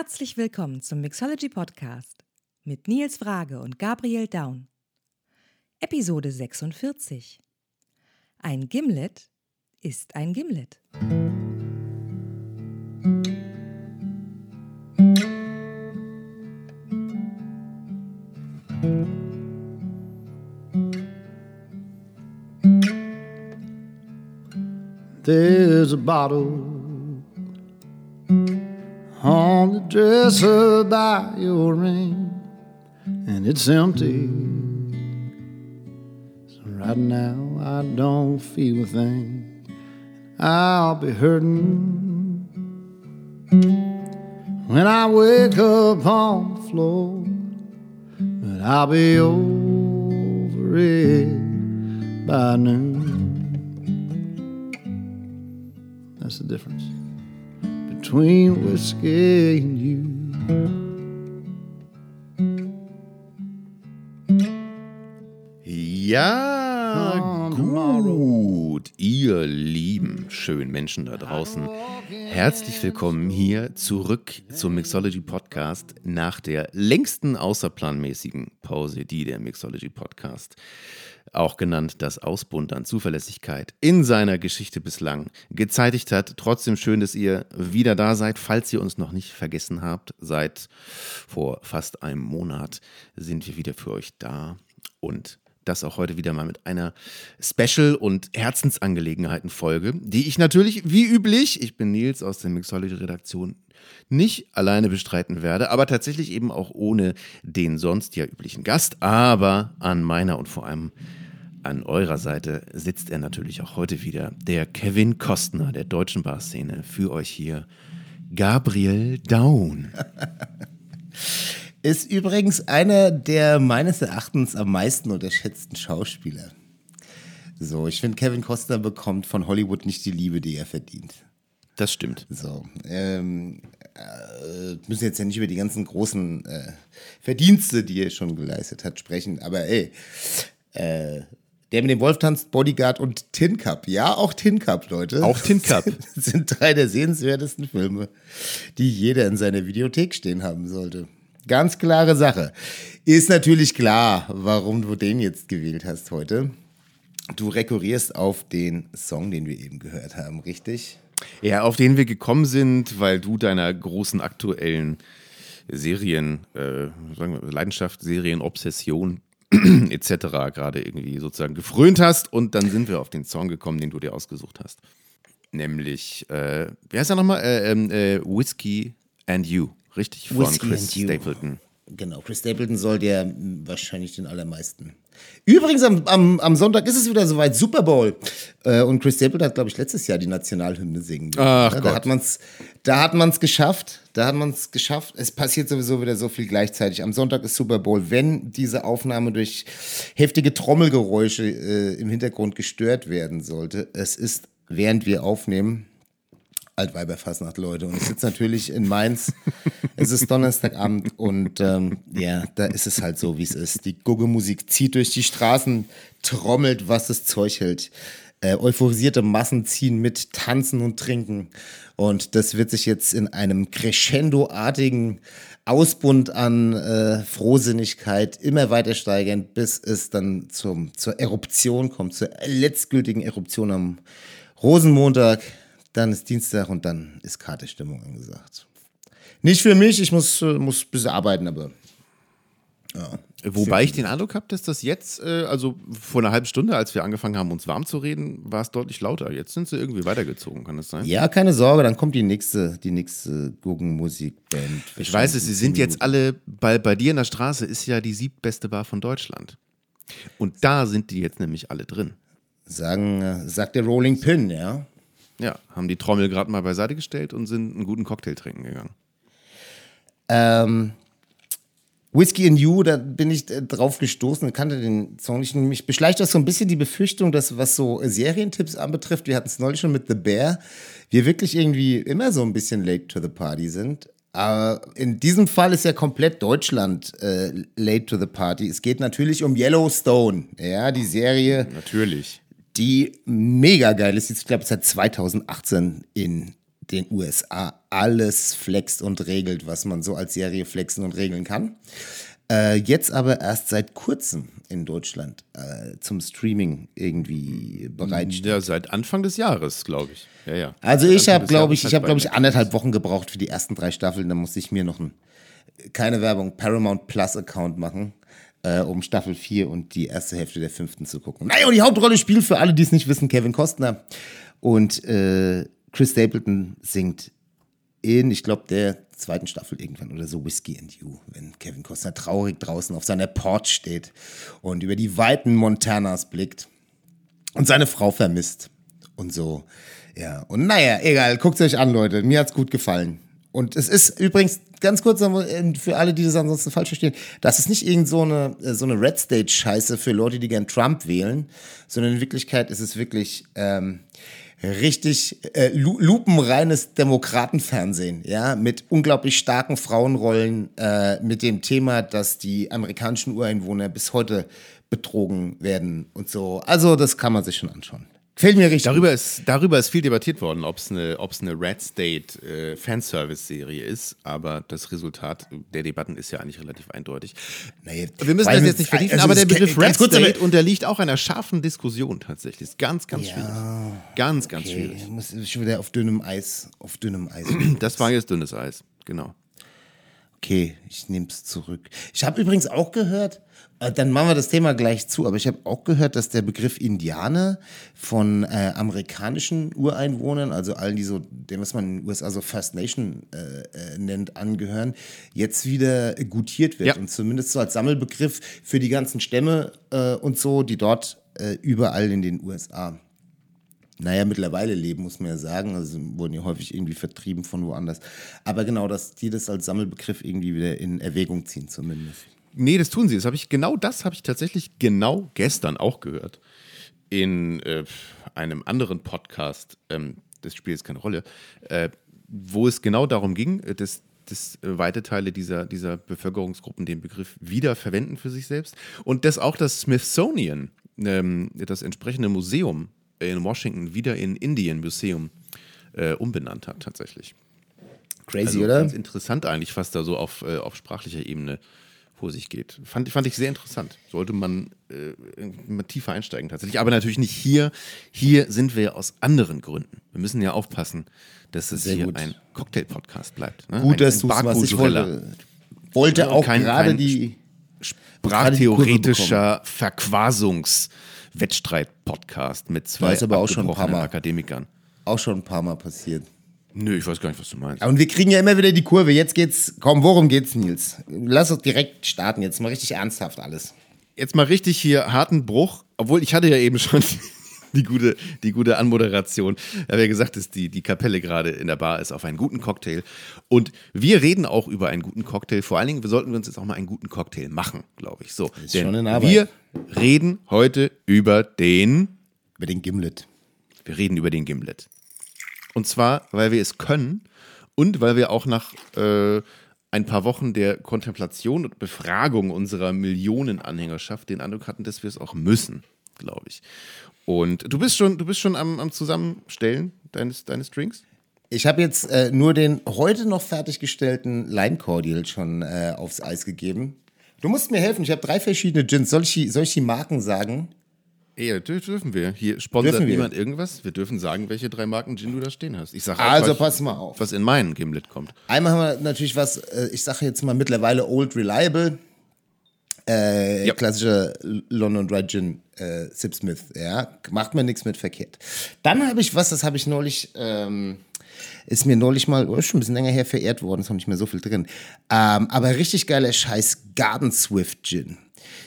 Herzlich willkommen zum Mixology Podcast mit Nils Frage und Gabriel Daun. Episode 46. Ein Gimlet ist ein Gimlet. There's a bottle the dresser by your ring, and it's empty. So right now I don't feel a thing. I'll be hurting when I wake up on the floor, but I'll be over it by noon. That's the difference between whiskey and you. Ja, gut, ihr lieben, schönen Menschen da draußen. Herzlich willkommen hier zurück zum Mixology Podcast nach der längsten außerplanmäßigen Pause, die der Mixology Podcast, auch genannt das Ausbund an Zuverlässigkeit, in seiner Geschichte bislang gezeitigt hat. Trotzdem schön, dass ihr wieder da seid. Falls ihr uns noch nicht vergessen habt, seit vor fast einem Monat sind wir wieder für euch da und das auch heute wieder mal mit einer Special- und Herzensangelegenheiten-Folge, die ich natürlich, wie üblich, ich bin Nils aus der Mixology-Redaktion, nicht alleine bestreiten werde, aber tatsächlich eben auch ohne den sonst ja üblichen Gast. Aber an meiner und vor allem an eurer Seite sitzt er natürlich auch heute wieder, der Kevin Kostner der deutschen Barszene, für euch hier, Gabriel Daun. Ist übrigens einer der meines Erachtens am meisten unterschätzten Schauspieler. So, ich finde, Kevin Costner bekommt von Hollywood nicht die Liebe, die er verdient. Das stimmt. So, ähm, äh, müssen jetzt ja nicht über die ganzen großen äh, Verdienste, die er schon geleistet hat, sprechen, aber ey, äh, der mit dem Wolf tanzt, Bodyguard und Tin Cup. Ja, auch Tin Cup, Leute. Auch Tin Cup. sind drei der sehenswertesten Filme, die jeder in seiner Videothek stehen haben sollte. Ganz klare Sache. Ist natürlich klar, warum du den jetzt gewählt hast heute. Du rekurrierst auf den Song, den wir eben gehört haben, richtig? Ja, auf den wir gekommen sind, weil du deiner großen aktuellen Serien, äh, wir, Leidenschaft, Serien, Obsession etc. gerade irgendwie sozusagen gefrönt hast und dann sind wir auf den Song gekommen, den du dir ausgesucht hast. Nämlich, äh, wie heißt er nochmal? Äh, ähm, äh, Whiskey and You, richtig? Von Whiskey Chris. Stapleton. Genau, Chris Stapleton soll der mh, wahrscheinlich den allermeisten. Übrigens, am, am, am Sonntag ist es wieder soweit, Super Bowl. Äh, und Chris Stapleton hat, glaube ich, letztes Jahr die Nationalhymne singen dürfen. Ach Ja, Gott. Da hat man's, da hat man's geschafft. Da hat man's geschafft. Es passiert sowieso wieder so viel gleichzeitig. Am Sonntag ist Super Bowl. Wenn diese Aufnahme durch heftige Trommelgeräusche äh, im Hintergrund gestört werden sollte, es ist, während wir aufnehmen, Altweiberfassnacht, Leute. Und ich sitze natürlich in Mainz. es ist Donnerstagabend und ähm, ja, da ist es halt so, wie es ist. Die Guggemusik zieht durch die Straßen, trommelt, was das Zeug hält. Äh, euphorisierte Massen ziehen mit, tanzen und trinken. Und das wird sich jetzt in einem crescendo-artigen Ausbund an äh, Frohsinnigkeit immer weiter steigern, bis es dann zum, zur Eruption kommt, zur letztgültigen Eruption am Rosenmontag. Dann ist Dienstag und dann ist Kartestimmung angesagt. Nicht für mich, ich muss, äh, muss ein bisschen arbeiten, aber Wobei ich den Eindruck habe, dass das jetzt, äh, also vor einer halben Stunde, als wir angefangen haben, uns warm zu reden, war es deutlich lauter. Jetzt sind sie irgendwie weitergezogen, kann das sein? ja, keine Sorge, dann kommt die nächste, die nächste Guggenmusikband. Ich weiß es, sie sind jetzt alle, bei, bei dir in der Straße ist ja die siebtbeste Bar von Deutschland. Und da sind die jetzt nämlich alle drin. Sagen, äh, sagt der Rolling Pin, ja. Ja, haben die Trommel gerade mal beiseite gestellt und sind einen guten Cocktail trinken gegangen. Ähm, Whiskey and You, da bin ich äh, drauf gestoßen und kannte den Song nicht. Mich beschleicht das so ein bisschen die Befürchtung, dass was so Serientipps anbetrifft, wir hatten es neulich schon mit The Bear, wir wirklich irgendwie immer so ein bisschen late to the party sind. Aber in diesem Fall ist ja komplett Deutschland äh, late to the party. Es geht natürlich um Yellowstone, ja, die Serie, Natürlich. Die mega geil ist. Ich glaube, seit 2018 in den USA alles flext und regelt, was man so als Serie flexen und regeln kann. Äh, jetzt aber erst seit kurzem in Deutschland äh, zum Streaming irgendwie bereitsteht. Ja, seit Anfang des Jahres, glaube ich. Ja, ja. Also Seit ich habe, glaube ich, ich habe, glaube ich, anderthalb Wochen gebraucht für die ersten drei Staffeln. Da musste ich mir noch ein, keine Werbung, Paramount Plus Account machen, äh, um Staffel 4 und die erste Hälfte der fünften zu gucken. Naja, und die Hauptrolle spielt für alle, die es nicht wissen, Kevin Costner. Und äh, Chris Stapleton singt in, ich glaube, der zweiten Staffel irgendwann oder so Whiskey and You, wenn Kevin Costner traurig draußen auf seiner Porch steht und über die Weiten Montanas blickt und seine Frau vermisst und so. Ja, und naja, egal, guckt euch an, Leute. Mir hat's gut gefallen. Und es ist übrigens ganz kurz äh, für alle, die das ansonsten falsch verstehen, das ist nicht irgend so eine, äh, so eine Red State-Scheiße für Leute, die gern Trump wählen, sondern in Wirklichkeit ist es wirklich ähm, richtig äh, lu lupenreines Demokratenfernsehen, ja, mit unglaublich starken Frauenrollen, äh, mit dem Thema, dass die amerikanischen Ureinwohner bis heute betrogen werden und so. Also das kann man sich schon anschauen. Gefällt mir richtig. Darüber ist, darüber ist viel debattiert worden, ob es eine, ob's eine Red State äh, Fanservice-Serie ist, aber das Resultat der Debatten ist ja eigentlich relativ eindeutig. Naja, Wir müssen das jetzt nicht vertiefen, also aber der Begriff Red State unterliegt auch einer scharfen Diskussion tatsächlich. Ist ganz, ganz schwierig. Ganz, ganz Okay, schwierig. muss schon wieder auf dünnem Eis, auf dünnem Eis. Das war jetzt dünnes Eis, genau. Okay, ich nehme es zurück. Ich habe übrigens auch gehört, äh, dann machen wir das Thema gleich zu, aber ich habe auch gehört, dass der Begriff Indianer von äh, amerikanischen Ureinwohnern, also allen, die so, dem, was man in den USA so First Nation äh, äh, nennt, angehören, jetzt wieder gutiert wird Ja. und zumindest so als Sammelbegriff für die ganzen Stämme äh, und so, die dort äh, überall in den USA naja, mittlerweile leben, muss man ja sagen. Also wurden ja häufig irgendwie vertrieben von woanders. Aber genau, dass die das als Sammelbegriff irgendwie wieder in Erwägung ziehen, zumindest. Nee, das tun sie. Das habe ich, genau das habe ich tatsächlich genau gestern auch gehört. In äh, einem anderen Podcast, ähm, das spielt jetzt keine Rolle, äh, wo es genau darum ging, äh, dass, dass äh, weite Teile dieser, dieser Bevölkerungsgruppen den Begriff wieder verwenden für sich selbst und dass auch das Smithsonian, ähm, das entsprechende Museum in Washington, wieder in Indian Museum äh, umbenannt hat, tatsächlich. Crazy, Also oder? ganz interessant eigentlich, was da so auf, äh, auf sprachlicher Ebene vor sich geht. Fand, fand ich sehr interessant. Sollte man äh, tiefer einsteigen tatsächlich. Aber natürlich nicht hier. Hier sind wir aus anderen Gründen. Wir müssen ja aufpassen, dass es Sehr hier gut. ein Cocktail-Podcast bleibt. Ne? Gut, ein, dass ein du es was ich wollte. Wollte auch kein- gerade kein die. Sprachtheoretischer Verquasungs-Wettstreit-Podcast mit zwei Da ist aber auch schon ein paar Mal. Akademikern. Auch schon ein paar Mal passiert. Nö, ich weiß gar nicht, was du meinst. Und wir kriegen ja immer wieder die Kurve. Jetzt geht's. Komm, worum geht's, Nils? Lass uns direkt starten. Jetzt mal richtig ernsthaft alles. jetzt mal richtig hier harten Bruch, obwohl ich hatte ja eben schon die gute, die gute Anmoderation. Ich habe ja gesagt, dass die, die Kapelle gerade in der Bar ist auf einen guten Cocktail. Und wir reden auch über einen guten Cocktail. Vor allen Dingen sollten wir uns jetzt auch mal einen guten Cocktail machen, glaube ich. So, Ist denn schon in Arbeit. wir reden heute über den, Über den Gimlet. wir reden über den Gimlet. Und zwar, weil wir es können und weil wir auch nach äh, ein paar Wochen der Kontemplation und Befragung unserer Millionenanhängerschaft den Eindruck hatten, dass wir es auch müssen, glaube ich. Und du bist schon, du bist schon am, am Zusammenstellen deines, deines Drinks? Ich habe jetzt äh, nur den heute noch fertiggestellten Lime Cordial schon äh, aufs Eis gegeben. Du musst mir helfen. Ich habe drei verschiedene Gins. Soll ich, die- soll ich die Marken sagen? Ja, dür- dürfen wir. Hier sponsert niemand irgendwas. Wir dürfen sagen, welche drei Marken Gin du da stehen hast. Ich sage Also was, pass mal auf. was in meinen Gimlet kommt. Einmal haben wir natürlich was, äh, ich sage jetzt mal mittlerweile Old Reliable. Äh, Ja. Klassischer London Dry Gin, äh, Sip Smith, ja. Macht mir nichts mit verkehrt. Dann habe ich was, das habe ich neulich, ähm, ist mir neulich mal, oder schon ein bisschen länger her verehrt worden, ist noch nicht mehr so viel drin. Ähm, aber richtig geiler Scheiß Garden Swift Gin.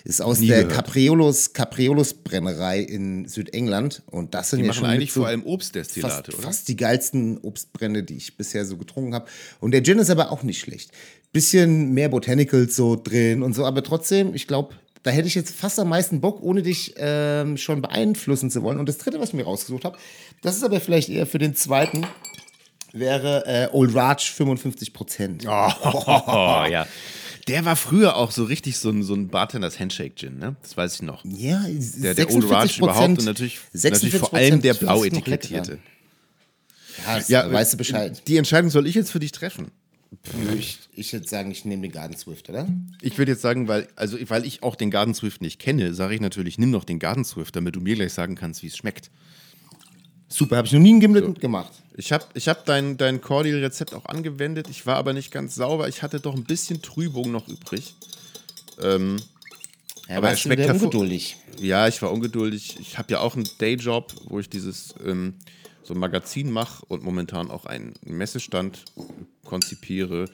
Ist aus Nie der gehört. Capriolos, Capriolos Brennerei in Südengland. Und das sind Die ja schon eigentlich so vor allem Obstdestillate, fast, oder? fast die geilsten Obstbrände, die ich bisher so getrunken habe. Und der Gin ist aber auch nicht schlecht. Bisschen mehr Botanicals so drin und so, aber trotzdem, ich glaube, da hätte ich jetzt fast am meisten Bock, ohne dich ähm, schon beeinflussen zu wollen. Und das dritte, was ich mir rausgesucht habe, das ist aber vielleicht eher für den zweiten, wäre äh, Old Raj 55 Prozent. Oh, ja. Der war früher auch so richtig so ein, so ein Bartenders Handshake-Gin, ne? Das weiß ich noch. Ja, Der, der Old Raj überhaupt und natürlich, natürlich vor allem der blau etikettierte. hast, Ja, weißt du Bescheid. Die Entscheidung soll ich jetzt für dich treffen. Ich, ich würde sagen, ich nehme den Garden Swift, oder? Ich würde jetzt sagen, weil, also, weil ich auch den Garden Swift nicht kenne, sage ich natürlich, nimm doch den Garden Swift, damit du mir gleich sagen kannst, wie es schmeckt. Super, habe ich noch nie ein Gimlet gemacht. Ich habe ich hab dein, dein Cordial-Rezept auch angewendet. Ich war aber nicht ganz sauber. Ich hatte doch ein bisschen Trübung noch übrig. Ähm, Ja, Aber er schmeckt ungeduldig. ja, ich war ungeduldig. Ich habe ja auch einen Dayjob, wo ich dieses ähm, so ein Magazin mache und momentan auch einen Messestand konzipiere.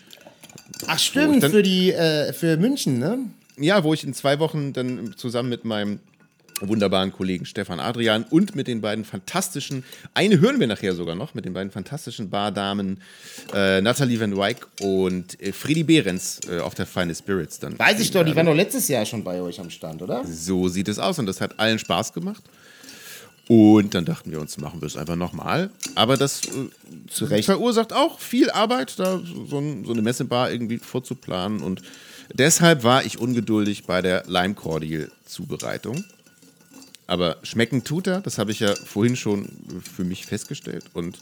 Ach stimmt, dann- für die äh, für München, ne? Ja, wo ich in zwei Wochen dann zusammen mit meinem wunderbaren Kollegen Stefan Adrian und mit den beiden fantastischen, eine hören wir nachher sogar noch, mit den beiden fantastischen Bardamen äh, Nathalie Van Wyck und äh, Freddy Behrens äh, auf der Feine Spirits dann. Weiß ich doch, die waren doch letztes Jahr schon bei euch am Stand, oder? So sieht es aus und das hat allen Spaß gemacht. Und dann dachten wir uns, machen wir es einfach nochmal. Aber das äh, Zu Recht. verursacht auch viel Arbeit, da so, ein, so eine Messebar irgendwie vorzuplanen. Und deshalb war ich ungeduldig bei der Lime Cordial Zubereitung. Aber schmecken tut er, das habe ich ja vorhin schon für mich festgestellt. Und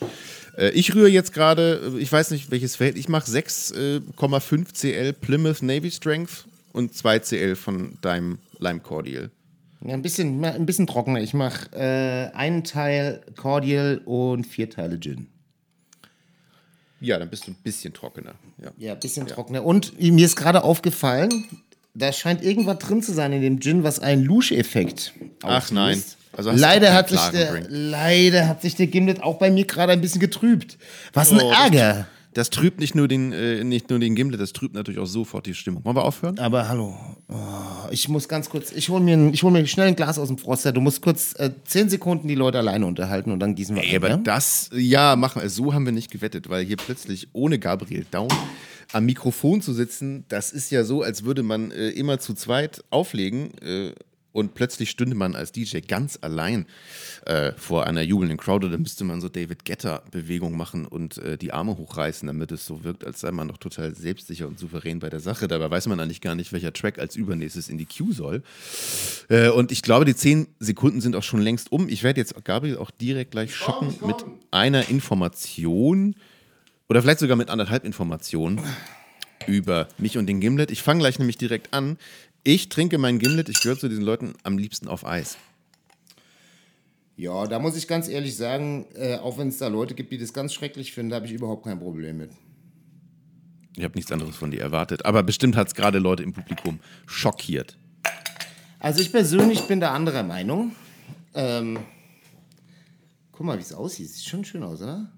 äh, ich rühre jetzt gerade, äh, ich weiß nicht welches Feld, ich mache 6,5 Cl Plymouth Navy Strength und 2 Cl von deinem Lime Cordial. Ja, ein bisschen, ein bisschen trockener. Ich mache äh, einen Teil Cordial und vier Teile Gin. Ja, dann bist du ein bisschen trockener. Ja. Ja, ein bisschen trockener. Und mir ist gerade aufgefallen, da scheint irgendwas drin zu sein in dem Gin, was einen Lusche-Effekt Ach nein. Also leider, hat sich der, leider hat sich der Gimlet auch bei mir gerade ein bisschen getrübt. Was ein Oh, das- Ärger. Das trübt nicht nur, den, äh, nicht nur den Gimlet, das trübt natürlich auch sofort die Stimmung. Wollen wir aufhören? Aber hallo, oh, ich muss ganz kurz, ich hole mir, ein- ich hol mir schnell ein Glas aus dem Froster. Du musst kurz äh, zehn Sekunden die Leute alleine unterhalten und dann gießen wir Ey, ein, aber ja? das, ja, machen wir. So haben wir nicht gewettet, weil hier plötzlich ohne Gabriel Daum am Mikrofon zu sitzen, das ist ja so, als würde man äh, immer zu zweit auflegen äh, und plötzlich stünde man als DJ ganz allein äh, vor einer jubelnden Crowd oder müsste man so David Getter-Bewegung machen und äh, die Arme hochreißen, damit es so wirkt, als sei man doch total selbstsicher und souverän bei der Sache. Dabei weiß man eigentlich gar nicht, welcher Track als übernächstes in die Queue soll. Äh, und ich glaube, die zehn Sekunden sind auch schon längst um. Ich werde jetzt Gabriel auch direkt gleich schocken mit einer Information oder vielleicht sogar mit anderthalb Informationen über mich und den Gimlet. Ich fange gleich nämlich direkt an. Ich trinke mein Gimlet, ich gehöre zu diesen Leuten am liebsten auf Eis. Ja, da muss ich ganz ehrlich sagen, äh, auch wenn es da Leute gibt, die das ganz schrecklich finden, da habe ich überhaupt kein Problem mit. Ich habe nichts anderes von dir erwartet. Aber bestimmt hat es gerade Leute im Publikum schockiert. Also ich persönlich bin da anderer Meinung. Ähm, guck mal, wie es aussieht. Sieht schon schön aus, oder?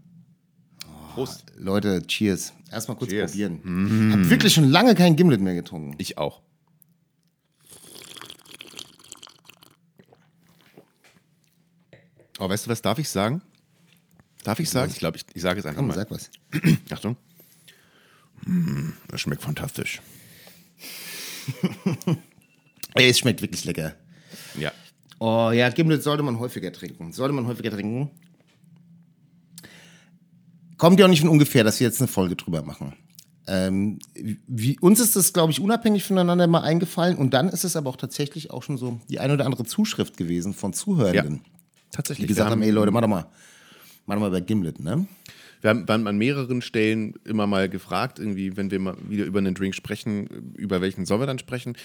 Prost. Leute, cheers. Erstmal kurz Cheers. probieren. Hab wirklich schon lange kein Gimlet mehr getrunken. Ich auch. Oh, weißt du was, darf ich sagen? Darf ich sagen? Ich glaube, ich, ich sage es einfach Komm, mal. sag was. Achtung. Mm, Das schmeckt fantastisch. Ey, es schmeckt wirklich lecker. Ja. Oh ja, Gimlet sollte man häufiger trinken. Sollte man häufiger trinken. Kommt ja auch nicht von ungefähr, dass wir jetzt eine Folge drüber machen. Ähm, wie, uns ist das, glaube ich, unabhängig voneinander mal eingefallen und dann ist es aber auch tatsächlich auch schon so die ein oder andere Zuschrift gewesen von Zuhörenden, Tatsächlich. die gesagt haben, ey Leute, mach doch mal, mach doch mal bei Gimlet, ne? Wir haben, wir haben an mehreren Stellen immer mal gefragt, irgendwie, wenn wir mal wieder über einen Drink sprechen, über welchen sollen wir dann sprechen.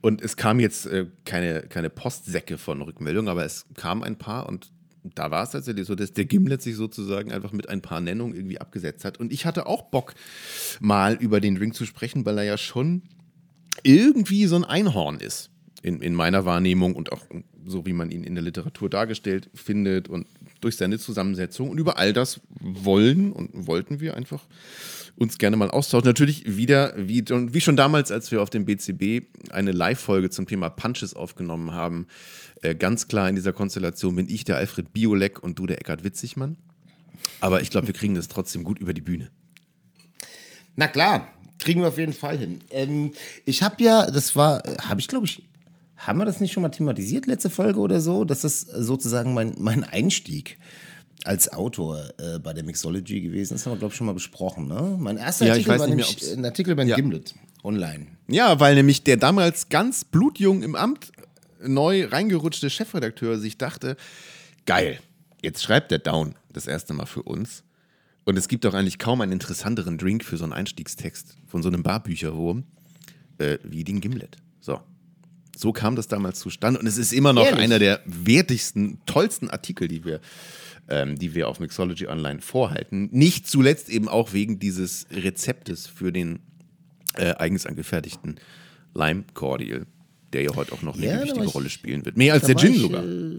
Und es kam jetzt äh, keine, keine Postsäcke von Rückmeldungen, aber es kamen ein paar und da war es tatsächlich so, dass der Gimlet sich sozusagen einfach mit ein paar Nennungen irgendwie abgesetzt hat. Und ich hatte auch Bock, mal über den Drink zu sprechen, weil er ja schon irgendwie so ein Einhorn ist in, in meiner Wahrnehmung und auch so, wie man ihn in der Literatur dargestellt findet und durch seine Zusammensetzung. Und über all das wollen und wollten wir einfach uns gerne mal austauschen. Natürlich wieder, wie, wie schon damals, als wir auf dem BCB eine Live-Folge zum Thema Punches aufgenommen haben. Äh, ganz klar in dieser Konstellation bin ich der Alfred Biolek und du der Eckhard Witzigmann. Aber ich glaube, wir kriegen das trotzdem gut über die Bühne. Na klar, kriegen wir auf jeden Fall hin. Ähm, ich habe ja, das war, habe ich glaube ich, haben wir das nicht schon mal thematisiert, letzte Folge oder so? Das ist sozusagen mein, mein Einstieg als Autor äh, bei der Mixology gewesen. Das haben wir, glaube ich, schon mal besprochen. Ne? Mein erster Ja, Artikel war mehr, nämlich ob's- ein Artikel beim Ja. Gimlet online. Ja, weil nämlich der damals ganz blutjung im Amt neu reingerutschte Chefredakteur sich dachte, geil, jetzt schreibt der Down das erste Mal für uns. Und es gibt auch eigentlich kaum einen interessanteren Drink für so einen Einstiegstext von so einem Barbücherwurm äh, wie den Gimlet. So. Kam das damals zustande. Und es ist immer noch Ehrlich? einer der wertigsten, tollsten Artikel, die wir, ähm, die wir auf Mixology Online vorhalten. Nicht zuletzt eben auch wegen dieses Rezeptes für den äh, eigens angefertigten Lime Cordial, der ja heute auch noch eine Ja, wichtige ich- Rolle spielen wird. Mehr als der Gin ich, sogar. Äh,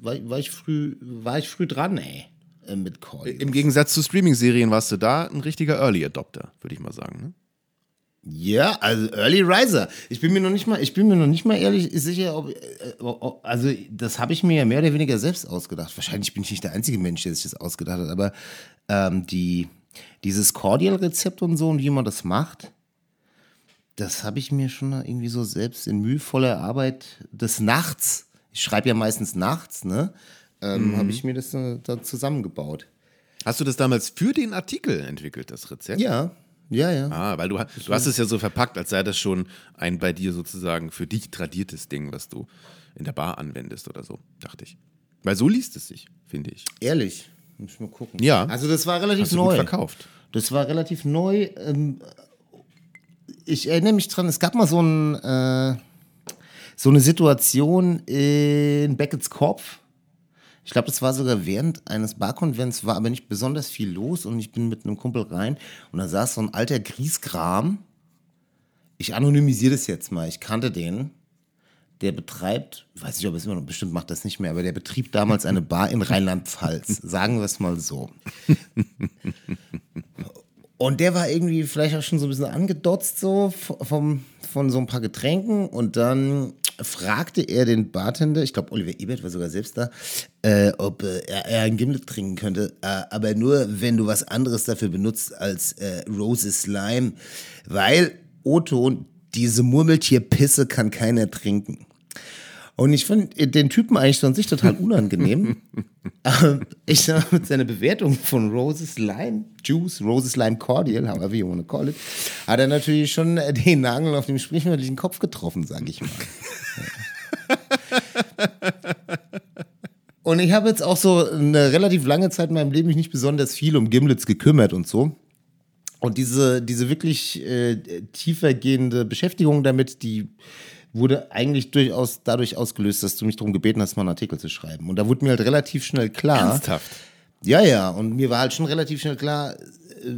war, war, ich früh, war ich früh dran, ey, äh, mit Cordial. Im Gegensatz zu Streaming-Serien warst du da ein richtiger Early Adopter, würde ich mal sagen. Ne? Ja, also Early Riser. Ich bin mir noch nicht mal, ich bin mir noch nicht mal ehrlich sicher, ob, äh, ob also das habe ich mir ja mehr oder weniger selbst ausgedacht. Wahrscheinlich bin ich nicht der einzige Mensch, der sich das ausgedacht hat, aber ähm, die, dieses Cordial-Rezept und so und wie man das macht, das habe ich mir schon irgendwie so selbst in mühevoller Arbeit des Nachts, ich schreibe ja meistens nachts, ne, ähm, habe ich mir das äh, da zusammengebaut. Hast du das damals für den Artikel entwickelt, das Rezept? Ja, ja, ja. Ah, weil du, du hast es ja so verpackt, als sei das schon ein bei dir sozusagen für dich tradiertes Ding, was du in der Bar anwendest oder so, dachte ich. Weil so liest es sich, finde ich. Ehrlich, muss ich mal gucken. Ja. Also das war relativ Hast du neu. gut verkauft. Das war relativ neu. Ähm, ich erinnere mich dran, es gab mal so, ein, äh, so eine Situation in Beckett's Kopf. Ich glaube, das war sogar während eines Barkonvents, war aber nicht besonders viel los und ich bin mit einem Kumpel rein und da saß so ein alter Grieskram. Ich anonymisiere das jetzt mal, ich kannte den. Der betreibt, weiß nicht, ob es immer noch, bestimmt macht das nicht mehr, aber der betrieb damals eine Bar in Rheinland-Pfalz. Sagen wir es mal so. Und der war irgendwie vielleicht auch schon so ein bisschen angedotzt so vom, von so ein paar Getränken. Und dann fragte er den Bartender, ich glaube Oliver Ebert war sogar selbst da, äh, ob äh, er, er ein Gimlet trinken könnte. Äh, aber nur, wenn du was anderes dafür benutzt als äh, Roses Lime. Weil, Otto, diese Murmeltierpisse kann keiner trinken. Und ich finde den Typen eigentlich so an sich total unangenehm. Aber ich sag mit seiner Bewertung von Roses Lime Juice, Roses Lime Cordial, however you want to call it, hat er natürlich schon äh, den Nagel auf dem sprichwörtlichen Kopf getroffen, sage ich mal. Und ich habe jetzt auch so eine relativ lange Zeit in meinem Leben mich nicht besonders viel um Gimlets gekümmert und so. Und diese, diese wirklich äh, tiefergehende Beschäftigung damit, die wurde eigentlich durchaus dadurch ausgelöst, dass du mich darum gebeten hast, mal einen Artikel zu schreiben. Und da wurde mir halt relativ schnell klar. Ernsthaft. Ja, ja, und mir war halt schon relativ schnell klar, äh,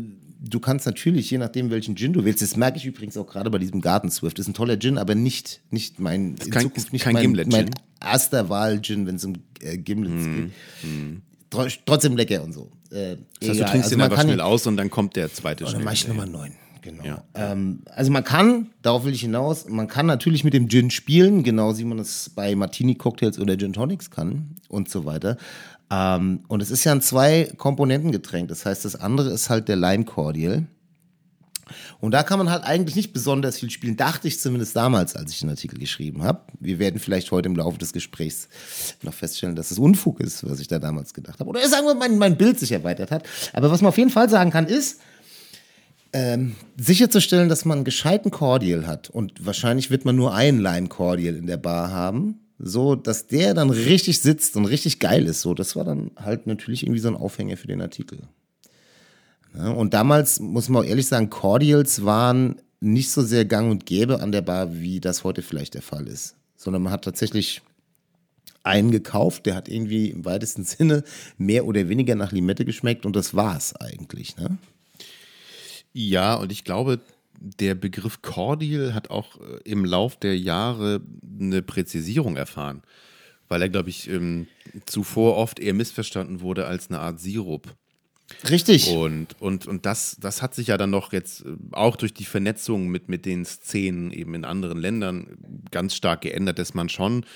du kannst natürlich, je nachdem, welchen Gin du willst, das merke ich übrigens auch gerade bei diesem Garden Swift, ist ein toller Gin, aber nicht, nicht mein, in kein- Zukunft nicht kein mein, Gimlet-Gin. mein erster Wahl-Gin, wenn es um äh, Gimlets Mhm. geht. Tro- Trotzdem lecker und so. Äh, Das heißt, du trinkst also den einfach schnell aus und dann kommt der zweite Oh, dann mache ich. Nummer 9. Genau. Ja. Ähm, also man kann, darauf will ich hinaus, man kann natürlich mit dem Gin spielen, genau wie man es bei Martini-Cocktails oder Gin Tonics kann und so weiter. Ähm, und es ist ja ein Zwei-Komponenten-Getränk. Das heißt, das andere ist halt der Lime Cordial. Und da kann man halt eigentlich nicht besonders viel spielen, dachte ich zumindest damals, als ich den Artikel geschrieben habe. Wir werden vielleicht heute im Laufe des Gesprächs noch feststellen, dass es Unfug ist, was ich da damals gedacht habe. Oder sagen wir, mein, mein Bild sich erweitert hat. Aber was man auf jeden Fall sagen kann, ist, ähm, sicherzustellen, dass man einen gescheiten Cordial hat. Und wahrscheinlich wird man nur einen Lime Cordial in der Bar haben. So, dass der dann richtig sitzt und richtig geil ist. So, das war dann halt natürlich irgendwie so ein Aufhänger für den Artikel. Ja, und damals, muss man auch ehrlich sagen, Cordials waren nicht so sehr gang und gäbe an der Bar, wie das heute vielleicht der Fall ist. Sondern man hat tatsächlich einen gekauft, der hat irgendwie im weitesten Sinne mehr oder weniger nach Limette geschmeckt und das war's eigentlich. Ne? Ja, und ich glaube, der Begriff Cordial hat auch äh, im Lauf der Jahre eine Präzisierung erfahren, weil er, glaube ich, ähm, zuvor oft eher missverstanden wurde als eine Art Sirup. Richtig. Und, und, und das, das hat sich ja dann noch jetzt äh, auch durch die Vernetzung mit, mit den Szenen eben in anderen Ländern ganz stark geändert, dass man schon,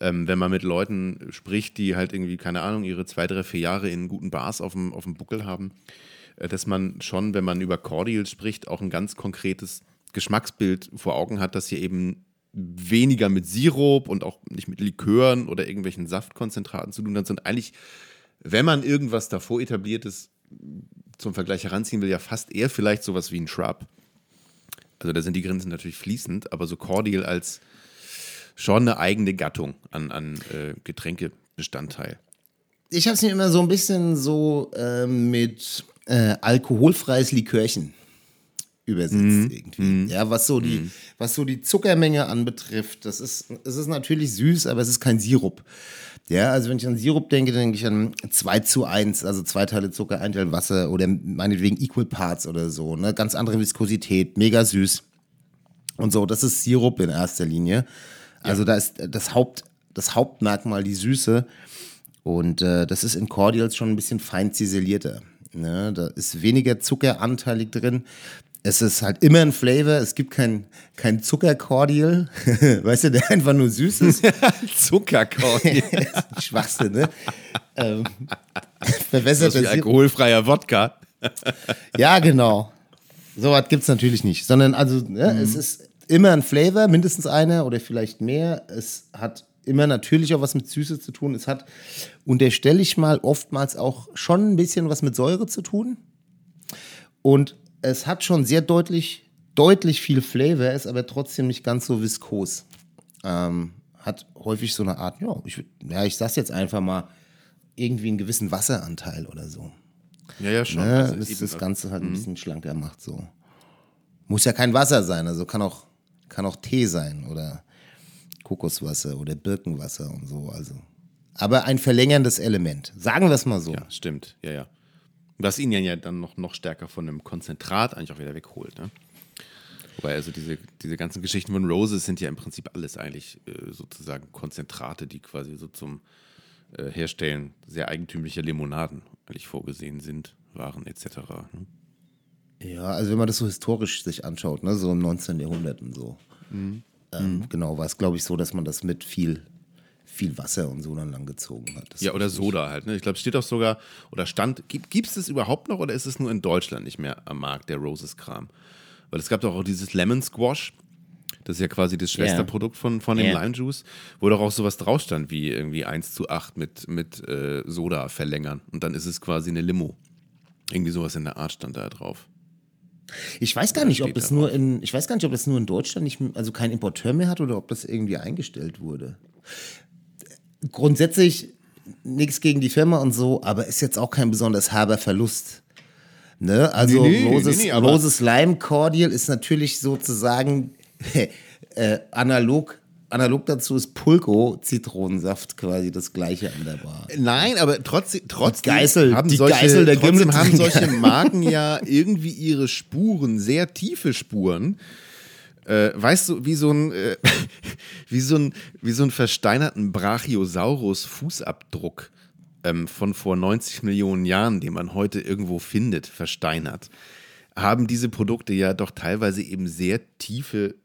ähm, wenn man mit Leuten spricht, die halt irgendwie, keine Ahnung, ihre zwei, drei, vier Jahre in guten Bars auf dem, auf dem Buckel haben, dass man schon, wenn man über Cordials spricht, auch ein ganz konkretes Geschmacksbild vor Augen hat, das hier eben weniger mit Sirup und auch nicht mit Likören oder irgendwelchen Saftkonzentraten zu tun hat, sondern eigentlich, wenn man irgendwas davor etabliertes zum Vergleich heranziehen will, ja fast eher vielleicht sowas wie ein Shrub. Also da sind die Grenzen natürlich fließend, aber so Cordial als schon eine eigene Gattung an, an äh, Getränkebestandteil. ich habe es mir immer so ein bisschen so ähm, mit äh, alkoholfreies Likörchen übersetzt Mhm. irgendwie. Ja, was so die, was so die Zuckermenge anbetrifft, das ist, es ist natürlich süß, aber es ist kein Sirup. Ja, also wenn ich an Sirup denke, denke ich an 2 zu 1, also zwei Teile Zucker, ein Teil Wasser oder meinetwegen Equal Parts oder so. Ne? Ganz andere Viskosität, mega süß. Und so, das ist Sirup in erster Linie. Also da ist das Haupt, das Hauptmerkmal die Süße. Und äh, das ist in Cordials schon ein bisschen fein ziselierter. Ne? Da ist weniger Zuckeranteilig drin. Es ist halt immer ein Flavor. Es gibt kein, kein Zuckerkordial, weißt du, der einfach nur süß ist. Zuckerkorn. Schwachsinn, ne? ähm, Das verwässert ist wie alkoholfreier Wodka. Ja, genau. So was gibt es natürlich nicht. Sondern also, ne, Mhm. es ist immer ein Flavor, mindestens einer oder vielleicht mehr. Es hat immer natürlich auch was mit Süße zu tun. Es hat, unterstelle ich mal, oftmals auch schon ein bisschen was mit Säure zu tun. Und es hat schon sehr deutlich, deutlich viel Flavor, ist aber trotzdem nicht ganz so viskos. Ähm, hat häufig so eine Art, ja, ich, ja, ich sag's jetzt einfach mal, irgendwie einen gewissen Wasseranteil oder so. Ja, ja, schon. Ne, Also das das Ganze halt ein bisschen schlanker macht. So. Muss ja kein Wasser sein, also kann auch, kann auch Tee sein oder Kokoswasser oder Birkenwasser und so. Also. Aber ein verlängerndes Element. Sagen wir es mal so. Ja, stimmt. Ja, ja. Was ihn ja dann noch, noch stärker von einem Konzentrat eigentlich auch wieder wegholt. Ne? Wobei also diese, diese ganzen Geschichten von Roses sind ja im Prinzip alles eigentlich äh, sozusagen Konzentrate, die quasi so zum äh, Herstellen sehr eigentümlicher Limonaden eigentlich vorgesehen sind, waren etc. Ne? Ja, also wenn man das so historisch sich anschaut, ne, so im 19. Jahrhundert und so. Mhm. Ähm, Genau, war es, glaube ich, so, dass man das mit viel, viel Wasser und so dann langgezogen hat. Das Ja, oder Soda halt. Ne? Ich glaube, es steht auch sogar, oder stand, gibt es das überhaupt noch oder ist es nur in Deutschland nicht mehr am Markt, der Roses-Kram? Weil es gab doch auch dieses Lemon Squash, das ist ja quasi das Schwesterprodukt von, von dem Ja. Lime Juice, wo doch auch sowas drauf stand wie irgendwie 1 zu 8 mit, mit äh, Soda verlängern. Und dann ist es quasi eine Limo. Irgendwie sowas in der Art stand da drauf. Ich weiß gar nicht, ob da nur in, ich weiß gar nicht, ob das nur in Deutschland nicht, also kein Importeur mehr hat oder ob das irgendwie eingestellt wurde. Grundsätzlich nichts gegen die Firma und so, aber ist jetzt auch kein besonders herber Verlust. Ne? Also Nee, nee, Roses, nee, Roses Lime Cordial ist natürlich sozusagen äh, analog, analog dazu ist Pulco Zitronensaft quasi das gleiche an der Bar. Nein, aber trotzdem, trotzdem Geißel, haben die solche, Geißel der trotzdem haben solche Marken ja irgendwie ihre Spuren, sehr tiefe Spuren. Äh, weißt du, wie so ein, äh, wie so ein, wie so ein versteinerten Brachiosaurus-Fußabdruck ähm, von vor 90 Millionen Jahren, den man heute irgendwo findet, versteinert, haben diese Produkte ja doch teilweise eben sehr tiefe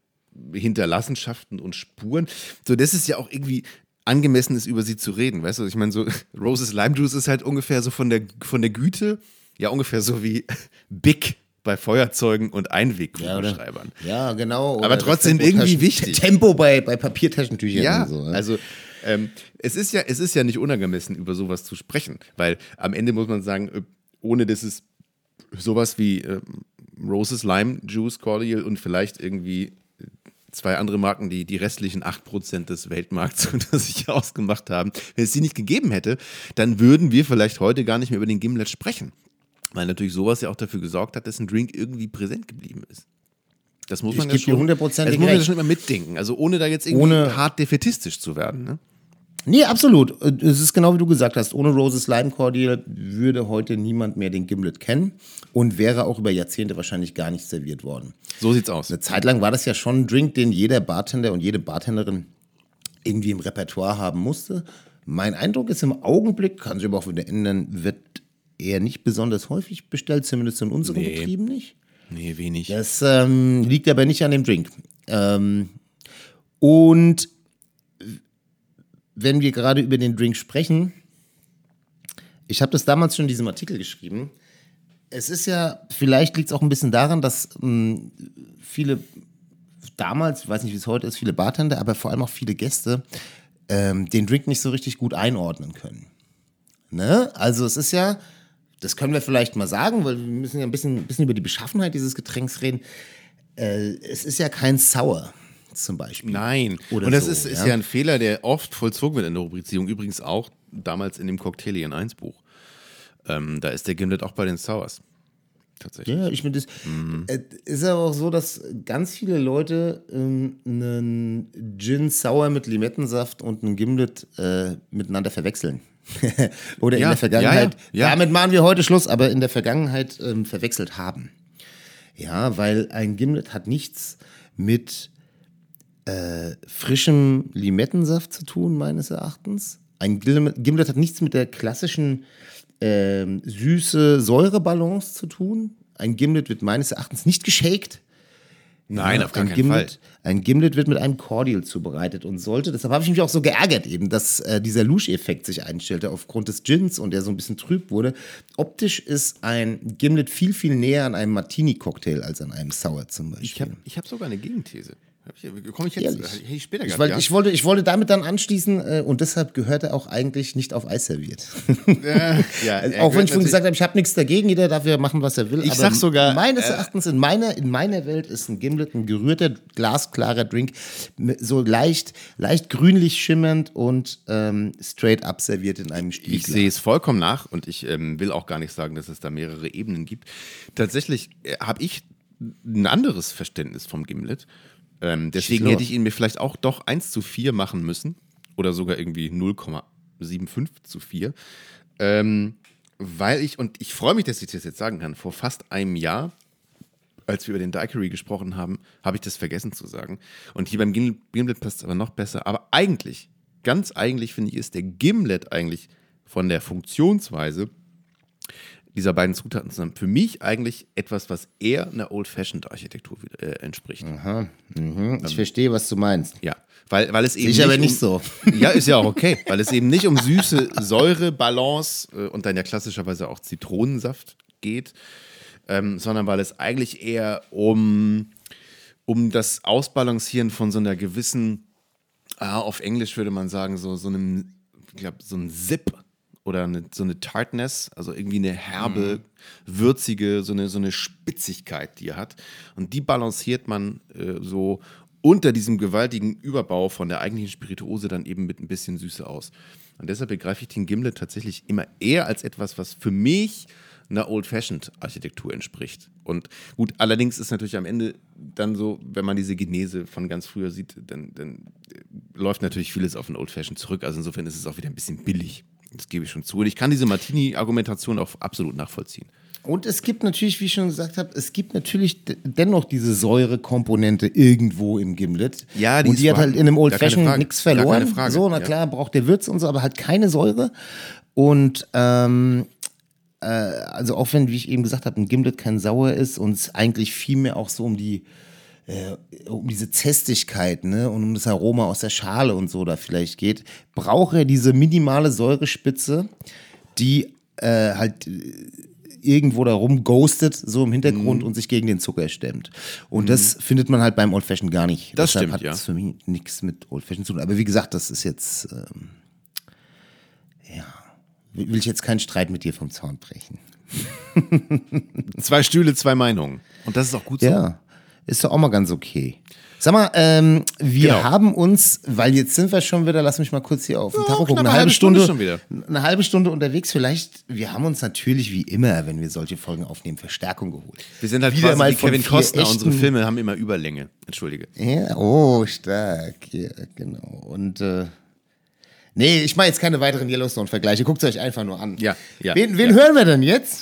Hinterlassenschaften und Spuren. So, das ist ja auch irgendwie angemessen ist, über sie zu reden, weißt du? Ich meine, so Roses Lime Juice ist halt ungefähr so von der, von der Güte, ja ungefähr so wie Big bei Feuerzeugen und Einwegkugelschreibern. Ja, genau. Aber Oder trotzdem das Tempotaschen- irgendwie wichtig. Tempo bei, bei Papiertaschentüchern Ja, so. ne? also ähm, es, ist ja, es ist ja nicht unangemessen, über sowas zu sprechen, weil am Ende muss man sagen, äh, ohne dass es sowas wie ähm, Roses Lime Juice Cordial und vielleicht irgendwie zwei andere Marken, die die restlichen 8% des Weltmarkts unter sich ausgemacht haben, wenn es die nicht gegeben hätte, dann würden wir vielleicht heute gar nicht mehr über den Gimlet sprechen. Weil natürlich sowas ja auch dafür gesorgt hat, dass ein Drink irgendwie präsent geblieben ist. Das muss Ich man ja geb dir schon, das muss man ja recht. schon immer mitdenken. Also ohne da jetzt irgendwie Ohne- hart defetistisch zu werden. Ne? Nee, absolut. Es ist genau wie du gesagt hast. Ohne Roses Lime Cordial würde heute niemand mehr den Gimlet kennen und wäre auch über Jahrzehnte wahrscheinlich gar nicht serviert worden. So sieht's aus. Eine Zeit lang war das ja schon ein Drink, den jeder Bartender und jede Bartenderin irgendwie im Repertoire haben musste. Mein Eindruck ist im Augenblick, kann sich aber auch wieder ändern, wird eher nicht besonders häufig bestellt, zumindest in unseren Nee. Betrieben nicht. Nee, wenig. Das ähm, liegt aber nicht an dem Drink. Ähm, und wenn wir gerade über den Drink sprechen, ich habe das damals schon in diesem Artikel geschrieben. Es ist ja, vielleicht liegt es auch ein bisschen daran, dass mh, viele damals, ich weiß nicht, wie es heute ist, viele Bartender, aber vor allem auch viele Gäste ähm, den Drink nicht so richtig gut einordnen können. Ne? Also es ist ja, das können wir vielleicht mal sagen, weil wir müssen ja ein bisschen, ein bisschen über die Beschaffenheit dieses Getränks reden. Äh, es ist ja kein Sour zum Beispiel. Nein. Oder und das so, ist, ist ja. ja ein Fehler, der oft vollzogen wird in der Rubrizierung. Übrigens auch damals in dem Cocktailien 1 Buch. Ähm, da ist der Gimlet auch bei den Sours. tatsächlich. Ja, ich meine, das äh, ist aber auch so, dass ganz viele Leute ähm, einen Gin Sour mit Limettensaft und einen Gimlet äh, miteinander verwechseln. Oder in Ja, der Vergangenheit. ja, ja. Damit machen wir heute Schluss, aber in der Vergangenheit ähm, verwechselt haben. Ja, weil ein Gimlet hat nichts mit äh, frischem Limettensaft zu tun, meines Erachtens. Ein Gim- Gimlet hat nichts mit der klassischen ähm, süße Säurebalance zu tun. Ein Gimlet wird meines Erachtens nicht geshakt. Nein, Ja, auf gar keinen Gimlet, Fall. Ein Gimlet wird mit einem Cordial zubereitet und sollte, deshalb habe ich mich auch so geärgert eben, dass äh, dieser Lusch-Effekt sich einstellte aufgrund des Gins und der so ein bisschen trüb wurde. Optisch ist ein Gimlet viel, viel näher an einem Martini-Cocktail als an einem Sour zum Beispiel. Ich habe ich hab sogar eine Gegenthese. Ich- Komme ich jetzt? Ehrlich? Hätte ich später Ich, gehabt, wollte, ja? ich, wollte, ich wollte damit dann anschließen äh, und deshalb gehört er auch eigentlich nicht auf Eis serviert. ja, Also er auch wenn ich vorhin gesagt habe, ich habe nichts dagegen, jeder darf ja machen, was er will. Ich aber sag sogar, Meines äh, Erachtens, in meiner, in meiner Welt ist ein Gimlet ein gerührter, glasklarer Drink, so leicht, leicht grünlich schimmernd und ähm, straight up serviert in einem Stiel. Ich sehe es vollkommen nach und ich ähm, will auch gar nicht sagen, dass es da mehrere Ebenen gibt. Tatsächlich äh, habe ich ein anderes Verständnis vom Gimlet. Ähm, deswegen hätte ich ihn mir vielleicht auch doch 1 zu 4 machen müssen. Oder sogar irgendwie 0,75 zu 4. Ähm, weil ich, und ich freue mich, dass ich das jetzt sagen kann, vor fast einem Jahr, als wir über den Daiquiri gesprochen haben, habe ich das vergessen zu sagen. Und hier beim Gim- Gimlet passt es aber noch besser. Aber eigentlich, ganz eigentlich finde ich, ist der Gimlet eigentlich von der Funktionsweise dieser beiden Zutaten zusammen für mich eigentlich etwas, was eher einer Old-Fashioned-Architektur äh, entspricht. Mhm, ich verstehe, was du meinst. Ja, weil, weil es eben Ich aber um, nicht so. Ja, ist ja auch okay, weil es eben nicht um süße Säure, Balance äh, und dann ja klassischerweise auch Zitronensaft geht, ähm, sondern weil es eigentlich eher um, um das Ausbalancieren von so einer gewissen, ah, auf Englisch würde man sagen, so, so einem, ich glaube, so ein Zip oder eine, so eine Tartness, also irgendwie eine herbe, würzige, so eine, so eine Spitzigkeit, die er hat. Und die balanciert man äh, so unter diesem gewaltigen Überbau von der eigentlichen Spirituose dann eben mit ein bisschen Süße aus. Und deshalb begreife ich den Gimlet tatsächlich immer eher als etwas, was für mich einer Old-Fashioned-Architektur entspricht. Und gut, allerdings ist natürlich am Ende dann so, wenn man diese Genese von ganz früher sieht, dann, dann äh, läuft natürlich vieles auf ein Old-Fashioned zurück. Also insofern ist es auch wieder ein bisschen billig. Das gebe ich schon zu. Und ich kann diese Martini-Argumentation auch absolut nachvollziehen. Und es gibt natürlich, wie ich schon gesagt habe, es gibt natürlich dennoch diese Säurekomponente irgendwo im Gimlet. Ja, die und die hat halt in einem Old Fashioned nichts verloren. So, na ja. klar, braucht der Würz und so, aber halt keine Säure. Und ähm, äh, also auch wenn, wie ich eben gesagt habe, ein Gimlet kein Sauer ist und es eigentlich viel mehr auch so um die äh, um diese Zästigkeit ne, und um das Aroma aus der Schale und so da vielleicht geht, braucht er diese minimale Säurespitze, die äh, halt äh, irgendwo da rum ghostet, so im Hintergrund Mhm. und sich gegen den Zucker stemmt. Und das findet man halt beim Old Fashion gar nicht. Das Deshalb stimmt, hat ja. es für mich nichts mit Old Fashion zu tun. Aber wie gesagt, das ist jetzt, ähm, ja, will will ich jetzt keinen Streit mit dir vom Zaun brechen. Zwei Stühle, zwei Meinungen. Und das ist auch gut so. Ja, ist doch auch mal ganz okay. Sag mal, ähm, wir Genau. haben uns, weil jetzt sind wir schon wieder, lass mich mal kurz hier auf den Tacho gucken, eine halbe Stunde, Stunde eine halbe Stunde unterwegs. Vielleicht, wir haben uns natürlich wie immer, wenn wir solche Folgen aufnehmen, Verstärkung geholt. Wir sind halt Wieder mal wie Kevin Costner. Unsere Filme haben immer Überlänge. Entschuldige. Ja, oh, stark, ja, genau. Und äh, nee, ich mache jetzt keine weiteren Yellowstone-Vergleiche. Guckt es euch einfach nur an. Ja, ja, Wen, wen ja. hören wir denn jetzt?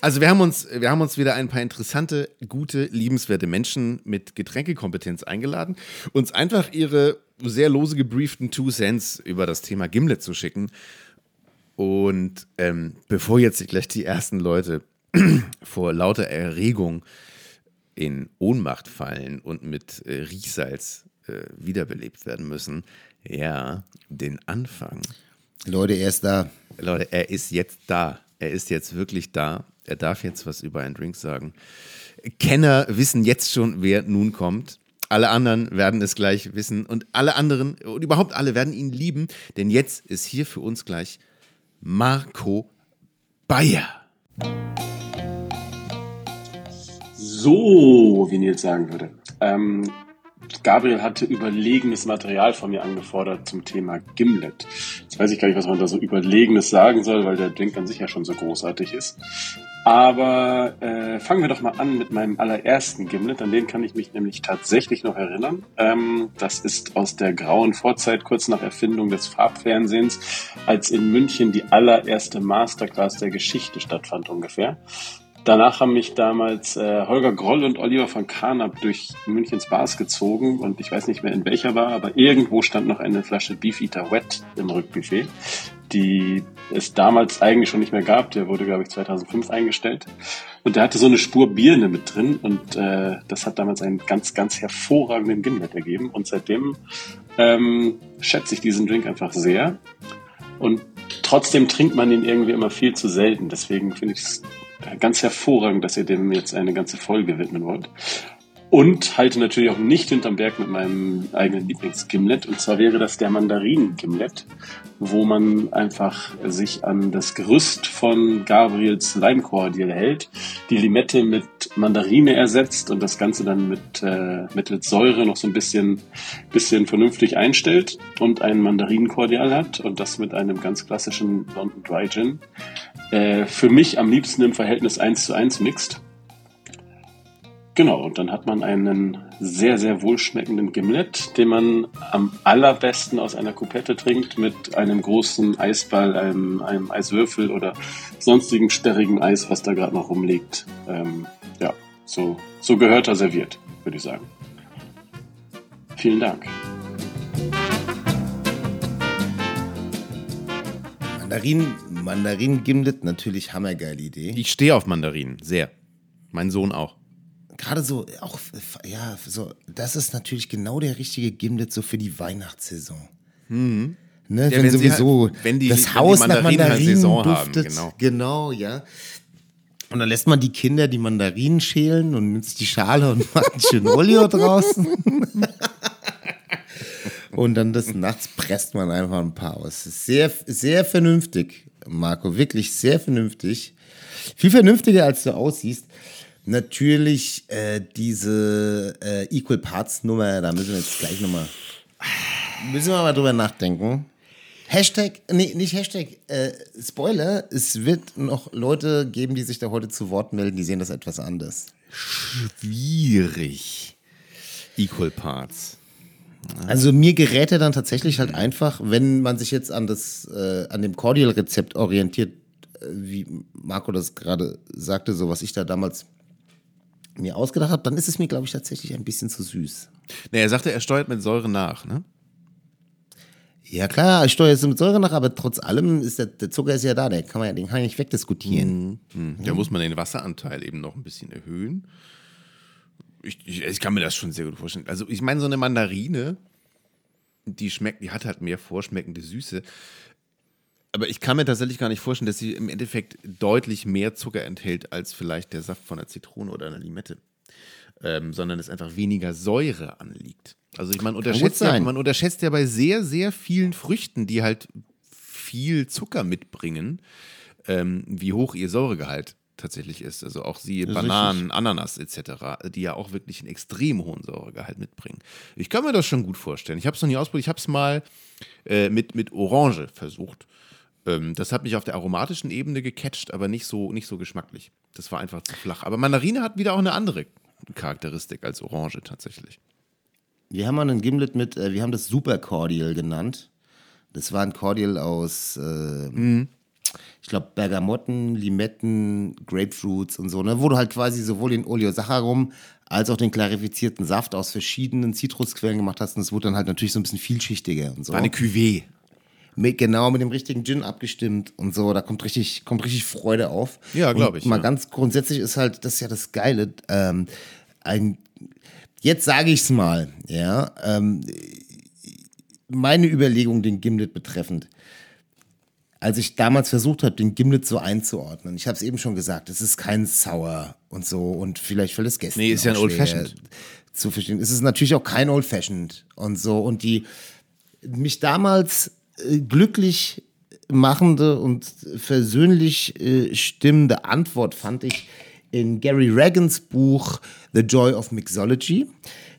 Also wir haben uns, wir haben uns wieder ein paar interessante, gute, liebenswerte Menschen mit Getränkekompetenz eingeladen, uns einfach ihre sehr lose gebrieften Two Cents über das Thema Gimlet zu schicken. Und ähm, bevor jetzt gleich die ersten Leute vor lauter Erregung in Ohnmacht fallen und mit äh, Riechsalz äh, wiederbelebt werden müssen, ja, den Anfang. Leute, er ist da. Leute, er ist jetzt da. Er ist jetzt wirklich da. Er darf jetzt was über einen Drink sagen. Kenner wissen jetzt schon, wer nun kommt. Alle anderen werden es gleich wissen und alle anderen und überhaupt alle werden ihn lieben, denn jetzt ist hier für uns gleich Marco Bayer. So, wie Nils sagen würde. Ähm, Gabriel hatte überlegenes Material von mir angefordert zum Thema Gimlet. Jetzt weiß ich gar nicht, was man da so überlegenes sagen soll, weil der Drink an sich ja schon so großartig ist. Aber äh, fangen wir doch mal an mit meinem allerersten Gimlet. An den kann ich mich nämlich tatsächlich noch erinnern. Ähm, das ist aus der grauen Vorzeit, kurz nach Erfindung des Farbfernsehens, als in München die allererste Masterclass der Geschichte stattfand ungefähr. Danach haben mich damals äh, Holger Groll und Oliver von Karnap durch Münchens Bars gezogen und ich weiß nicht mehr in welcher war, aber irgendwo stand noch eine Flasche Beefeater Wet im Rückbuffet die es damals eigentlich schon nicht mehr gab. Der wurde, glaube ich, 2005 eingestellt. Und der hatte so eine Spur Birne mit drin und äh, das hat damals einen ganz, ganz hervorragenden Gimlet ergeben. Und seitdem ähm, schätze ich diesen Drink einfach sehr. Und trotzdem trinkt man ihn irgendwie immer viel zu selten. Deswegen finde ich es ganz hervorragend, dass ihr dem jetzt eine ganze Folge widmen wollt. Und halte natürlich auch nicht hinterm Berg mit meinem eigenen Lieblingsgimlet. Und zwar wäre das der Mandarinen-Gimlet, wo man einfach sich an das Gerüst von Gabriels Leimkordial hält, die Limette mit Mandarine ersetzt und das Ganze dann mit äh, mittels Säure noch so ein bisschen, bisschen vernünftig einstellt und einen Mandarinenkordial hat und das mit einem ganz klassischen London Dry Gin. Äh, für mich am liebsten im Verhältnis 1 zu 1 mixt. Genau, und dann hat man einen sehr, sehr wohlschmeckenden Gimlet, den man am allerbesten aus einer Kupette trinkt mit einem großen Eisball, einem, einem Eiswürfel oder sonstigem sperrigen Eis, was da gerade noch rumliegt. Ähm, ja, so, so gehört er serviert, würde ich sagen. Vielen Dank. Mandarin, Mandarin-Gimlet, natürlich hammergeile Idee. Ich stehe auf Mandarinen, sehr. Mein Sohn auch gerade so, auch, ja, so, das ist natürlich genau der richtige Gimlet so für die Weihnachtssaison. Mhm. Ne, ja, wenn, wenn sowieso halt, wenn die, das Haus nach Mandarinen halt duftet. Haben, genau. genau, ja. Und dann lässt man die Kinder die Mandarinen schälen und nimmt sich die Schale und macht ein schön Olio draußen. und dann des Nachts presst man einfach ein paar aus. Sehr, sehr vernünftig, Marco, wirklich sehr vernünftig. Viel vernünftiger, als du aussiehst natürlich äh, diese äh, Equal Parts Nummer, da müssen wir jetzt gleich nochmal, müssen wir mal drüber nachdenken. Hashtag, nee, nicht Hashtag, äh, Spoiler, es wird noch Leute geben, die sich da heute zu Wort melden, die sehen das etwas anders. Schwierig. Equal Parts. Also mir gerät er dann tatsächlich halt einfach, wenn man sich jetzt an das, äh, an dem Cordial-Rezept orientiert, äh, wie Marco das gerade sagte, so was ich da damals mir ausgedacht habe, dann ist es mir, glaube ich, tatsächlich ein bisschen zu süß. Nee, er sagte, er steuert mit Säure nach, ne? Ja klar, ich steuere jetzt mit Säure nach, aber trotz allem ist der, der Zucker ist ja da, der kann man ja, den kann man nicht wegdiskutieren. Mhm. Mhm. Da muss man den Wasseranteil eben noch ein bisschen erhöhen. Ich, ich, ich kann mir das schon sehr gut vorstellen. Also ich meine, so eine Mandarine, die schmeckt, die hat halt mehr vorschmeckende Süße. Aber ich kann mir tatsächlich gar nicht vorstellen, dass sie im Endeffekt deutlich mehr Zucker enthält als vielleicht der Saft von einer Zitrone oder einer Limette. Ähm, sondern es einfach weniger Säure anliegt. Also ich meine, unterschätzt ja, man unterschätzt ja bei sehr, sehr vielen Früchten, die halt viel Zucker mitbringen, ähm, wie hoch ihr Säuregehalt tatsächlich ist. Also auch sie Bananen, richtig. Ananas etc., die ja auch wirklich einen extrem hohen Säuregehalt mitbringen. Ich kann mir das schon gut vorstellen. Ich habe es noch nie ausprobiert. Ich habe es mal äh, mit, mit Orange versucht. Ähm, das hat mich auf der aromatischen Ebene gecatcht, aber nicht so, nicht so geschmacklich. Das war einfach zu flach. Aber Mandarine hat wieder auch eine andere Charakteristik als Orange tatsächlich. Wir haben mal einen Gimlet mit, äh, wir haben das Super Cordial genannt. Das war ein Cordial aus, äh, mhm. Ich glaube, Bergamotten, Limetten, Grapefruits und so, ne? wo du halt quasi sowohl den Oleosaccharum als auch den klarifizierten Saft aus verschiedenen Zitrusquellen gemacht hast. Und es wurde dann halt natürlich so ein bisschen vielschichtiger und so. War eine Cuvée mit, genau mit dem richtigen Gin abgestimmt und so. Da kommt richtig, kommt richtig Freude auf. Ja, glaube ich. Mal ja. ganz grundsätzlich ist halt, das ist ja das Geile. Ähm, ein, jetzt sage ich es mal, ja. Ähm, meine Überlegung den Gimlet betreffend. Als ich damals versucht habe, den Gimlet so einzuordnen, ich habe es eben schon gesagt, es ist kein Sour und so und vielleicht für das Gäste. Nee, ist ja ein Old Fashioned. Zu verstehen. Es ist natürlich auch kein Old Fashioned und so und die mich damals äh, glücklich machende und versöhnlich äh, stimmende Antwort fand ich in Gary Regans Buch The Joy of Mixology,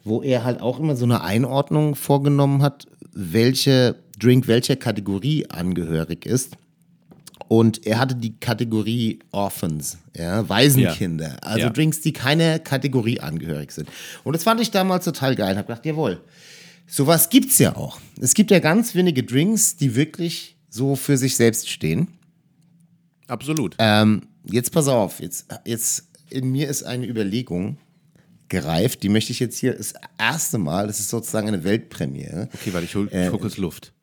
wo er halt auch immer so eine Einordnung vorgenommen hat, welche Drink welcher Kategorie angehörig ist. und er hatte die Kategorie Orphans, ja, Waisenkinder. Also Ja. Drinks, die keiner Kategorie angehörig sind. Und das fand ich damals total geil. Hab gedacht, jawohl, sowas gibt's ja auch. Es gibt ja ganz wenige Drinks, die wirklich so für sich selbst stehen. Absolut. Ähm, jetzt pass auf, jetzt, jetzt in mir ist eine Überlegung gereift, die möchte ich jetzt hier das erste Mal, das ist sozusagen eine Weltpremiere, okay, warte, ich hol, Äh, ich hol kurz Luft.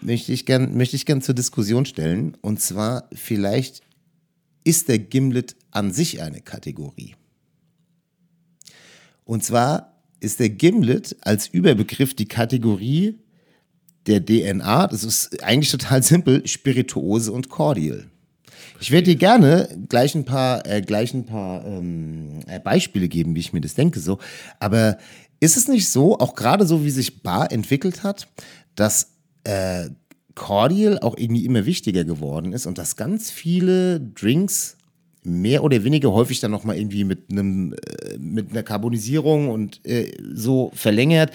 Möchte ich gern, möchte ich gern zur Diskussion stellen. Und zwar, vielleicht ist der Gimlet an sich eine Kategorie. Und zwar ist der Gimlet als Überbegriff die Kategorie der DNA, das ist eigentlich total simpel, Spirituose und Cordial. Ich werde dir gerne gleich ein paar, äh, gleich ein paar ähm, äh, Beispiele geben, wie ich mir das denke. So. Aber ist es nicht so, auch gerade so wie sich Bar entwickelt hat, dass äh, Cordial auch irgendwie immer wichtiger geworden ist und dass ganz viele Drinks mehr oder weniger häufig dann nochmal irgendwie mit einem äh, mit einer Carbonisierung und äh, so verlängert.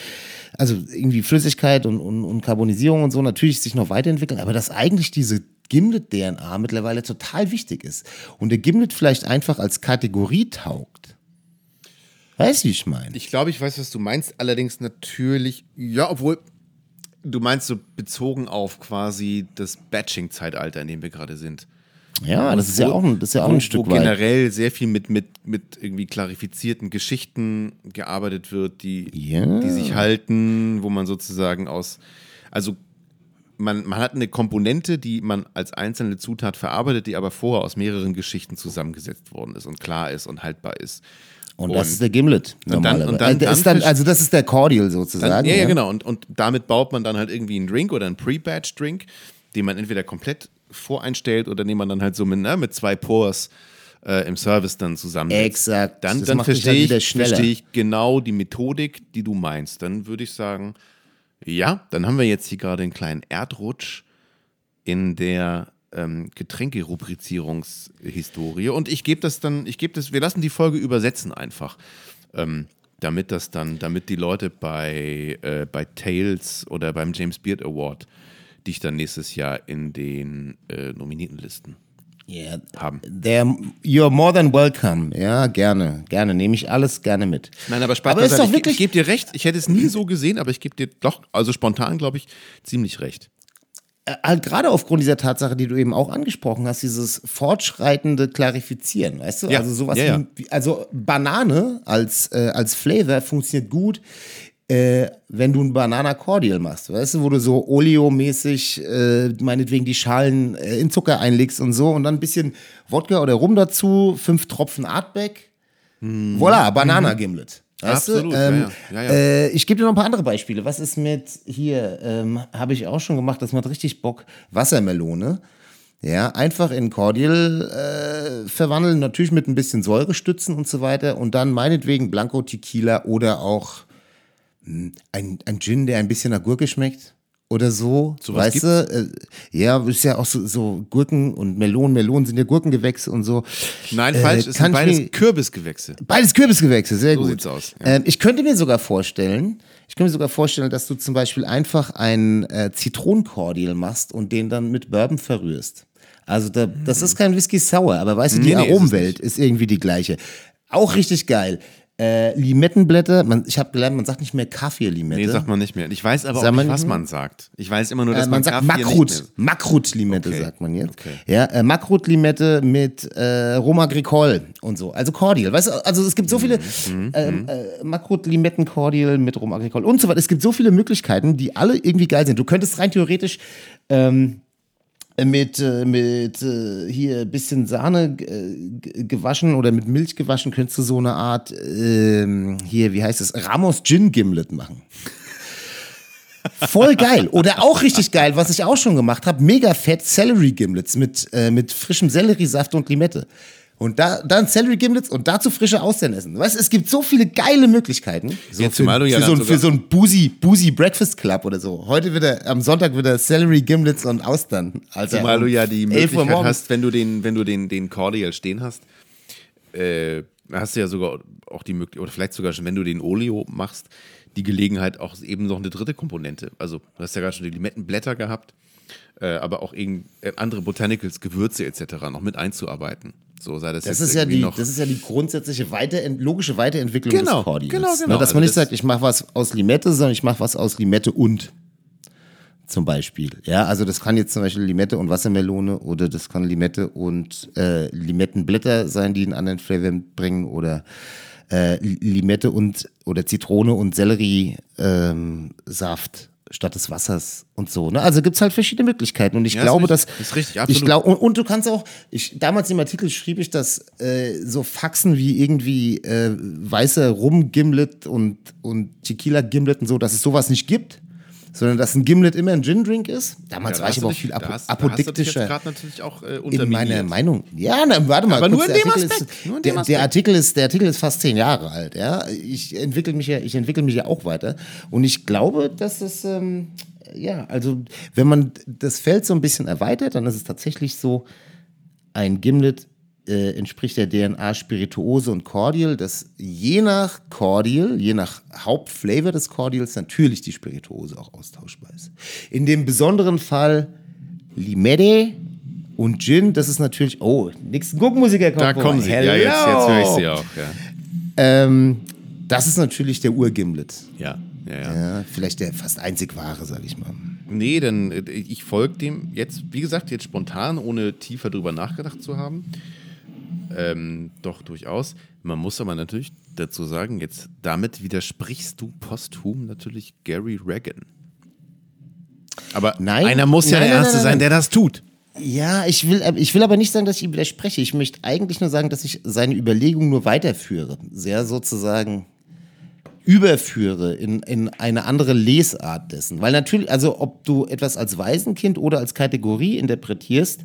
Also irgendwie Flüssigkeit und, und, und Carbonisierung und so natürlich sich noch weiterentwickeln, aber dass eigentlich diese Gimlet-DNA mittlerweile total wichtig ist und der Gimlet vielleicht einfach als Kategorie taugt. Weißt du, wie ich meine? Ich glaube, ich weiß, was du meinst. Allerdings natürlich, ja, obwohl du meinst so bezogen auf quasi das Batching-Zeitalter, in dem wir gerade sind. Ja, das ist ja Wo- auch ein, das ist ja auch wo, ein Stück wo weit. generell sehr viel mit, mit, mit irgendwie klarifizierten Geschichten gearbeitet wird, die, Ja. die sich halten, wo man sozusagen aus, also man, man hat eine Komponente, die man als einzelne Zutat verarbeitet, die aber vorher aus mehreren Geschichten zusammengesetzt worden ist und klar ist und haltbar ist. Und das ist der Gimlet. dann- normalerweise. und dann- Äh, das ist dann dann, also das ist der Cordial Dann, sozusagen. ja, ja, genau. Und, und damit baut man dann halt irgendwie einen Drink oder einen Pre-Batch-Drink, den man entweder komplett voreinstellt oder den man dann halt so mit, ne, mit zwei Pours äh, im Service dann zusammensetzt. Exakt. Dann, Das dann macht dich verstehe dann ich, verstehe ich genau die Methodik, die du meinst. Dann würde ich sagen, ja, dann haben wir jetzt hier gerade einen kleinen Erdrutsch in der ähm, Getränkerubrizierungshistorie. Und ich gebe das dann, ich gebe das, wir lassen die Folge übersetzen einfach. Ähm, damit das dann, damit die Leute bei, äh, bei Tales oder beim James Beard Award dich dann nächstes Jahr in den äh, Nominiertenlisten Ja, haben. der, you're more than welcome. Ja, gerne. Gerne. Nehme ich alles gerne mit. Nein, aber Spaß Aber ist doch ich, wirklich- ich gebe dir recht, ich hätte es nie so gesehen, aber ich gebe dir doch, also spontan glaube ich, ziemlich recht. Äh, halt gerade aufgrund dieser Tatsache, die du eben auch angesprochen hast, dieses fortschreitende Klarifizieren, weißt du? Ja, Also sowas ja, ja. wie, also Banane als, äh, als Flavor funktioniert gut, äh, wenn du ein Banana Cordial machst, weißt du, wo du so Oleo-mäßig äh, meinetwegen die Schalen äh, in Zucker einlegst und so und dann ein bisschen Wodka oder Rum dazu, fünf Tropfen Artback. Voilà, Banana Gimlet. Weißt. Absolut, du? Ähm, ja. Ja, ja. Äh, ich gebe dir noch ein paar andere Beispiele. Was ist mit hier, ähm, habe ich auch schon gemacht, das macht richtig Bock. Wassermelone. Ja, einfach in Cordial äh, verwandeln, natürlich mit ein bisschen Säurestützen und so weiter. Und dann meinetwegen Blanco Tequila oder auch mh, ein, ein Gin, der ein bisschen nach Gurke schmeckt. Oder so, Sowas weißt du? Äh, ja, ist ja auch so, so Gurken und Melonen. Melonen sind ja Gurkengewächse und so. Nein, Äh, falsch, es sind beides mir- Kürbisgewächse. Beides Kürbisgewächse, sehr So gut. sieht's aus, ja. Ähm, ich könnte mir sogar vorstellen, ich könnte mir sogar vorstellen, dass du zum Beispiel einfach einen äh, Zitronenkordial machst und den dann mit Bourbon verrührst. Also da, das ist kein Whisky Sour, aber weißt du, die Nee, nee, ist Aromenwelt ist irgendwie die gleiche. Auch richtig geil. Äh, Limettenblätter, man, ich habe gelernt, man sagt nicht mehr Kaffee-Limette. Nee, sagt man nicht mehr. Ich weiß aber Sag auch man nicht, was man sagt. Ich weiß immer nur, dass Äh, man sagt Kaffee nicht Makrut. Makrut-Limette Okay. sagt man jetzt. Okay. Ja, äh, Makrut-Limette mit äh, Rom Agricole und so. Also Cordial. Weißt du, also es gibt so viele Mhm, ähm, äh, Makrut-Limetten-Cordial mit Rom Agricole und so weiter. Es gibt so viele Möglichkeiten, die alle irgendwie geil sind. Du könntest rein theoretisch ähm, mit, äh, mit äh, hier ein bisschen Sahne äh, gewaschen oder mit Milch gewaschen, könntest du so eine Art, ähm, hier, wie heißt es, Ramos Gin Gimlet machen. Voll geil. Oder auch richtig geil, was ich auch schon gemacht habe, mega fett Celery Gimlets mit, äh, mit frischem Selleriesaft und Limette. Und da, dann Celery Gimlets und dazu frische Austern essen. Weißt es gibt so viele geile Möglichkeiten. So Ja, für, ja für, dann so, für so ein Boozy, Boozy Breakfast Club oder so. Heute wieder, am Sonntag wieder Celery Gimlets und Austern. Also Zumal du ja die 11 Uhr Möglichkeit hast, wenn du den, wenn du den, den Cordial stehen hast, äh, hast du ja sogar auch die Möglichkeit, oder vielleicht sogar schon, wenn du den Oleo machst, die Gelegenheit auch eben noch eine dritte Komponente. Also, du hast ja gerade schon die Limettenblätter gehabt. äh, aber auch irgend, äh, andere Botanicals, Gewürze etc. noch mit einzuarbeiten. So sei das, Das ist, ja die, noch. das ist ja die grundsätzliche Weiterent logische Weiterentwicklung Genau, des Cordials. genau, genau. Ne, dass Also man nicht das- sagt, ich mache was aus Limette, sondern ich mache was aus Limette und zum Beispiel. Ja, also das kann jetzt zum Beispiel Limette und Wassermelone oder das kann Limette und äh, Limettenblätter sein, die einen anderen Flavor bringen oder äh, Limette und oder Zitrone und Sellerie ähm, Saft statt des Wassers und so. Ne? Also gibt's halt verschiedene Möglichkeiten und ich Ja, glaube, dass Ist richtig, ich absolut. glaube und, und du kannst auch, ich damals im Artikel schrieb ich, dass äh, so Faxen wie irgendwie äh, weißer Rum-Gimlet und, und Tequila-Gimlet und so, dass es sowas nicht gibt, sondern dass ein Gimlet immer ein Gin-Drink ist. Damals Ja, war ich aber auch viel apo hast- da hast apodiktischer natürlich auch äh, in meiner Meinung. Ja, na, warte mal. Aber nur kurz, in der dem Artikel Aspekt, Ist, nur in dem der, Aspekt. der Artikel ist, der Artikel ist fast zehn Jahre alt. Ja, ich entwickle mich ja, ich entwickle mich ja auch weiter. Und ich glaube, dass es ähm, ja, also wenn man das Feld so ein bisschen erweitert, dann ist es tatsächlich so, ein Gimlet äh, entspricht der DNA Spirituose und Cordial, dass je nach Cordial, je nach Hauptflavor des Cordials natürlich die Spirituose auch austauschbar ist. In dem besonderen Fall Limette und Gin, das ist natürlich, oh, nächsten Guckmusiker kommt Da kommen sie. vorbei. Ja, jetzt, jetzt höre ich Hello. sie auch. Ja, Ähm, das ist natürlich der Urgimlet. ja, ja. ja. Ja, vielleicht der fast einzig wahre, sag ich mal. Nee, denn äh, ich folge dem jetzt, wie gesagt, jetzt spontan, ohne tiefer drüber nachgedacht zu haben. Ähm, doch, durchaus. Man muss aber natürlich dazu sagen, jetzt damit widersprichst du posthum natürlich Gary Reagan. Aber Nein. einer muss ja Nein, der nein, Erste nein, sein, der das tut. Ja, ich will, ich will aber nicht sagen, dass ich ihm widerspreche. Ich möchte eigentlich nur sagen, dass ich seine Überlegungen nur weiterführe. Sehr sozusagen überführe in, in eine andere Lesart dessen. Weil natürlich, also ob du etwas als Waisenkind oder als Kategorie interpretierst,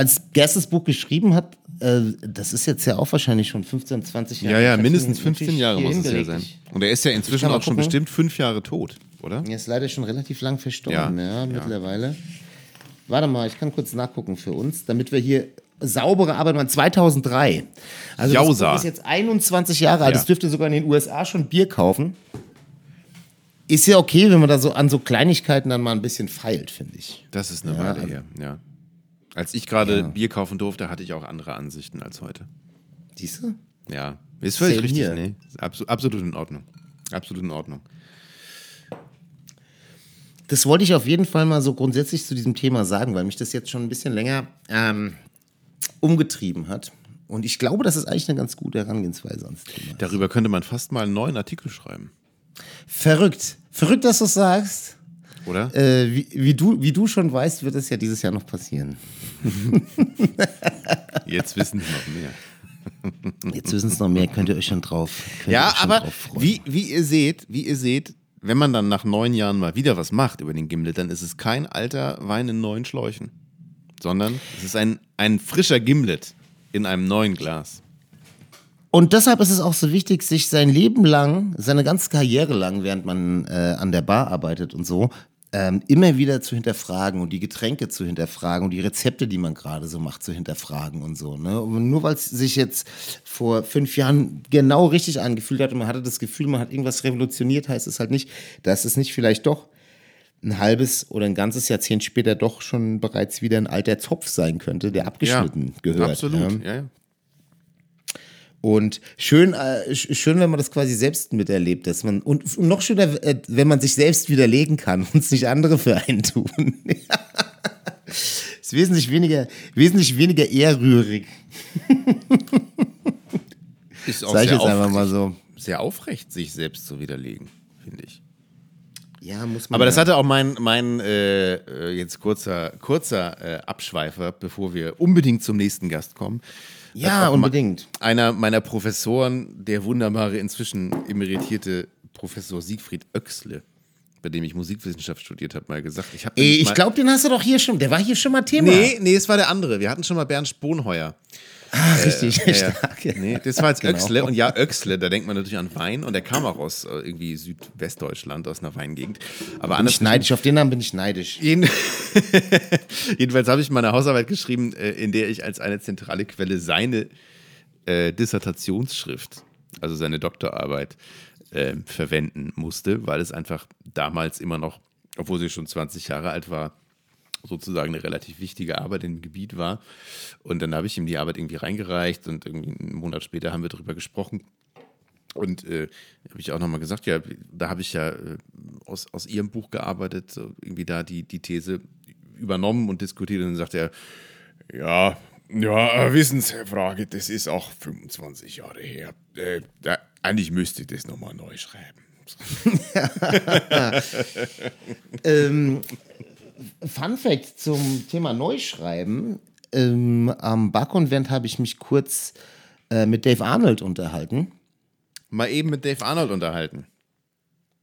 als erstes Buch geschrieben hat, äh, das ist jetzt ja auch wahrscheinlich schon 15, 20 Jahre. Ja, ja, mindestens mir 15 natürlich Jahre muss es ja sein. Und er ist ja inzwischen auch schon bestimmt fünf Jahre tot, oder? Er ist leider schon relativ lang verstorben, Ja, ja, ja. mittlerweile. Warte mal, ich kann kurz nachgucken für uns, damit wir hier saubere Arbeit machen. 2003. Also das Jausa. Buch ist jetzt 21 Jahre alt. Ja. Es dürfte sogar in den USA schon Bier kaufen. Ist ja okay, wenn man da so an so Kleinigkeiten dann mal ein bisschen feilt, finde ich. Das ist eine Ja, Weile also- her, ja. Als ich gerade Ja. Bier kaufen durfte, hatte ich auch andere Ansichten als heute. Siehst du? Ja, ist völlig Same richtig. Nee, abso absolut in Ordnung. Absolut in Ordnung. Das wollte ich auf jeden Fall mal so grundsätzlich zu diesem Thema sagen, weil mich das jetzt schon ein bisschen länger ähm, umgetrieben hat. Und ich glaube, das ist eigentlich eine ganz gute Herangehensweise ans Thema. Darüber könnte man fast mal einen neuen Artikel schreiben, Verrückt. Verrückt, dass du es sagst. oder? Äh, wie, wie, du, wie du schon weißt, wird es ja dieses Jahr noch passieren. Jetzt wissen Sie noch mehr. Jetzt wissen es noch mehr, könnt ihr euch schon drauf. Ja, schon aber drauf wie, wie ihr seht, wie ihr seht, wenn man dann nach neun Jahren mal wieder was macht über den Gimlet, dann ist es kein alter Wein in neuen Schläuchen, sondern es ist ein, ein frischer Gimlet in einem neuen Glas. Und deshalb ist es auch so wichtig, sich sein Leben lang, seine ganze Karriere lang, während man äh, an der Bar arbeitet und so, ähm, immer wieder zu hinterfragen und die Getränke zu hinterfragen und die Rezepte, die man gerade so macht, zu hinterfragen und so. Ne? Und nur weil es sich jetzt vor fünf Jahren genau richtig angefühlt hat und man hatte das Gefühl, man hat irgendwas revolutioniert, heißt es halt nicht, dass es nicht vielleicht doch ein halbes oder ein ganzes Jahrzehnt später doch schon bereits wieder ein alter Zopf sein könnte, der abgeschnitten gehört. Absolut, ja. ja, ja. Und schön, äh, sch- schön, wenn man das quasi selbst miterlebt, dass man und noch schöner, äh, wenn man sich selbst widerlegen kann und es nicht andere für einen tun. ist wesentlich weniger, wesentlich weniger ehrrührig, Ist auch sag ich jetzt einfach aufrecht, mal so. sehr aufrecht, sich selbst zu widerlegen, finde ich. Ja, muss man. Aber das ja. hatte auch mein, mein äh, äh, jetzt kurzer, kurzer äh, Abschweifer, bevor wir unbedingt zum nächsten Gast kommen. Ja, auch unbedingt. Einer meiner Professoren, der wunderbare, inzwischen emeritierte Professor Siegfried Oechsle, bei dem ich Musikwissenschaft studiert habe, mal gesagt. Ich, Ey, ich glaube, den hast du doch hier schon. Der war hier schon mal Thema. Nee, nee, es war der andere. Wir hatten schon mal Bernd Sponheuer. Ah, richtig, Ja, ja. stark. Nee, das war jetzt Genau. Oechsle. Und ja, Oechsle, da denkt man natürlich an Wein. Und der kam auch aus äh, irgendwie Südwestdeutschland, aus einer Weingegend. Aber Bin anders ich neidisch. Auf den Namen bin ich neidisch. Jeden Jedenfalls habe ich meine Hausarbeit geschrieben, äh, in der ich als eine zentrale Quelle seine äh, Dissertationsschrift, also seine Doktorarbeit, äh, verwenden musste, weil es einfach damals immer noch obwohl sie schon 20 Jahre alt war, sozusagen eine relativ wichtige Arbeit im Gebiet war. Und dann habe ich ihm die Arbeit irgendwie reingereicht und irgendwie einen Monat später haben wir darüber gesprochen. Und äh, habe ich auch nochmal gesagt, ja, da habe ich ja äh, aus, aus ihrem Buch gearbeitet, so irgendwie da die, die These übernommen und diskutiert. Und dann sagt er, ja, ja, wissen Sie, Herr Frage, das ist auch 25 Jahre her. Äh, da, eigentlich müsste ich das nochmal neu schreiben. ähm, Fun Fact zum Thema Neuschreiben. Ähm, am Bug-Konvent habe ich mich kurz äh, mit Dave Arnold unterhalten. Mal eben mit Dave Arnold unterhalten.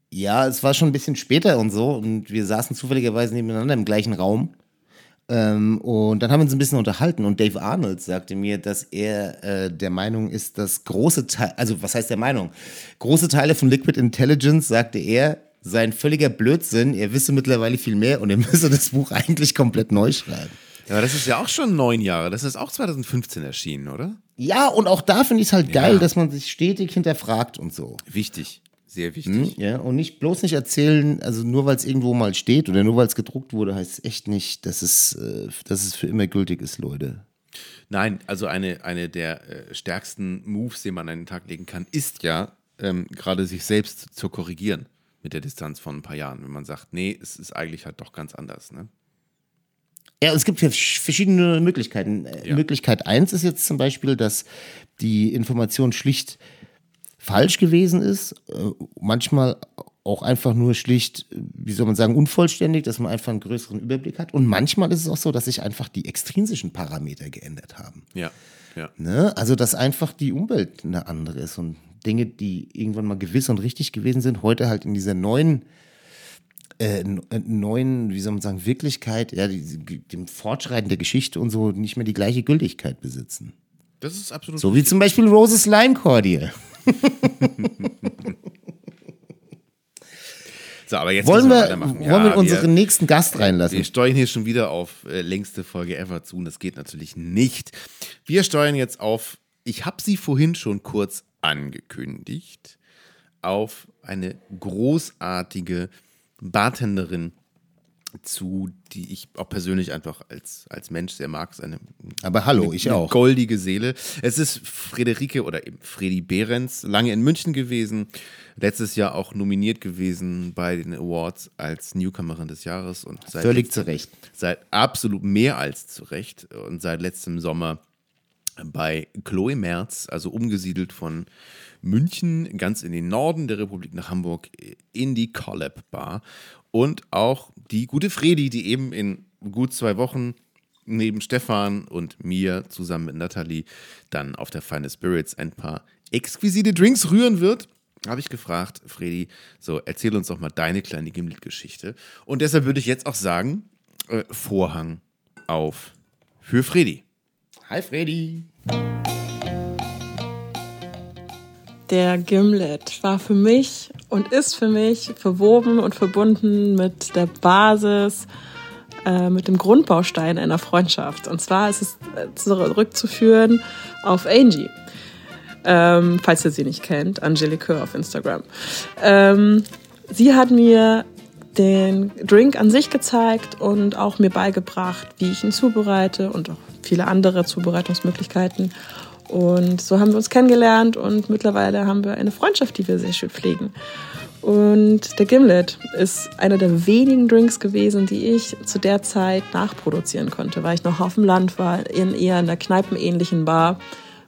Ja, es war schon ein bisschen später und so und wir saßen zufälligerweise nebeneinander im gleichen Raum. Ähm, und dann haben wir uns ein bisschen unterhalten und Dave Arnold sagte mir, dass er äh, der Meinung ist, dass große Teile, also was heißt der Meinung? Große Teile von Liquid Intelligence, sagte er, seien völliger Blödsinn, er wisse mittlerweile viel mehr und er müsse das Buch eigentlich komplett neu schreiben. Ja, aber das ist ja auch schon neun Jahre. Das ist auch 2015 erschienen, oder? Ja, und auch da finde ich es halt geil, ja. dass man sich stetig hinterfragt und so. Wichtig. Sehr wichtig. Hm, ja, und nicht bloß nicht erzählen, also nur weil es irgendwo mal steht oder nur weil es gedruckt wurde, heißt es echt nicht, dass es, äh, dass es für immer gültig ist, Leute. Nein, also eine, eine der äh, stärksten Moves, die man an den Tag legen kann, ist ja, ähm, gerade sich selbst zu korrigieren mit der Distanz von ein paar Jahren, wenn man sagt, nee, es ist eigentlich halt doch ganz anders. Ne? Ja, es gibt verschiedene Möglichkeiten. Äh, ja. Möglichkeit eins ist jetzt zum Beispiel, dass die Information schlicht falsch gewesen ist, äh, manchmal auch einfach nur schlicht, wie soll man sagen, unvollständig, dass man einfach einen größeren Überblick hat. Und manchmal ist es auch so, dass sich einfach die extrinsischen Parameter geändert haben. Ja. ja. Ne? Also, dass einfach die Umwelt eine andere ist und Dinge, die irgendwann mal gewiss und richtig gewesen sind, heute halt in dieser neuen, äh, äh neuen, wie soll man sagen, Wirklichkeit, ja, die, dem Fortschreiten der Geschichte und so nicht mehr die gleiche Gültigkeit besitzen. Das ist absolut. So wie zum Beispiel Roses Lime Cordial. so, aber jetzt wollen wir, wir ja, wollen wir unseren wir, nächsten Gast reinlassen? Wir steuern hier schon wieder auf äh, längste Folge ever zu und das geht natürlich nicht. Wir steuern jetzt auf, ich habe sie vorhin schon kurz angekündigt, auf eine großartige Bartenderin zu, die ich auch persönlich einfach als, als Mensch sehr mag. Seine, Aber hallo, eine, ich auch. Goldige Seele. Es ist Friederike oder eben Fredi Behrens, lange in München gewesen, letztes Jahr auch nominiert gewesen bei den Awards als Newcomerin des Jahres und völlig zu Recht. Seit absolut mehr als zu Recht und seit letztem Sommer bei Chloe Merz, also umgesiedelt von München ganz in den Norden der Republik nach Hamburg in die Collab Bar und auch die gute Fredi, die eben in gut zwei Wochen neben Stefan und mir zusammen mit Nathalie dann auf der Final Spirits ein paar exquisite Drinks rühren wird, habe ich gefragt, Fredi, so erzähl uns doch mal deine kleine Gimlet-Geschichte. Und deshalb würde ich jetzt auch sagen, äh, Vorhang auf für Fredi. Hi Fredi. Der Gimlet war für mich und ist für mich verwoben und verbunden mit der Basis, äh, mit dem Grundbaustein einer Freundschaft. Und zwar ist es äh, zurückzuführen auf Angie. Ähm, falls ihr sie nicht kennt, Angelique auf Instagram. Ähm, sie hat mir den Drink an sich gezeigt und auch mir beigebracht, wie ich ihn zubereite und auch viele andere Zubereitungsmöglichkeiten. Und so haben wir uns kennengelernt und mittlerweile haben wir eine Freundschaft, die wir sehr schön pflegen. Und der Gimlet ist einer der wenigen Drinks gewesen, die ich zu der Zeit nachproduzieren konnte, weil ich noch auf dem Land war, in eher einer kneipenähnlichen Bar,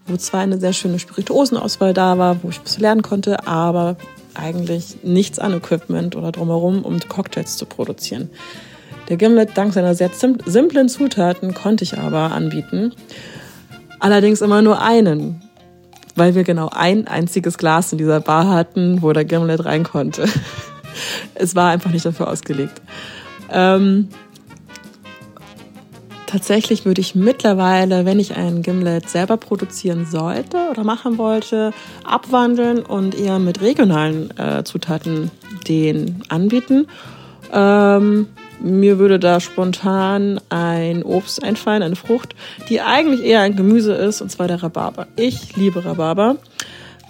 wo zwar eine sehr schöne Spirituosenauswahl da war, wo ich was lernen konnte, aber eigentlich nichts an Equipment oder drumherum, um Cocktails zu produzieren. Der Gimlet, dank seiner sehr simplen Zutaten, konnte ich aber anbieten. Allerdings immer nur einen, weil wir genau ein einziges Glas in dieser Bar hatten, wo der Gimlet rein konnte. es war einfach nicht dafür ausgelegt. Ähm, tatsächlich würde ich mittlerweile, wenn ich einen Gimlet selber produzieren sollte oder machen wollte, abwandeln und eher mit regionalen äh, Zutaten den anbieten. Ähm, mir würde da spontan ein Obst einfallen, eine Frucht, die eigentlich eher ein Gemüse ist, und zwar der Rhabarber. Ich liebe Rhabarber.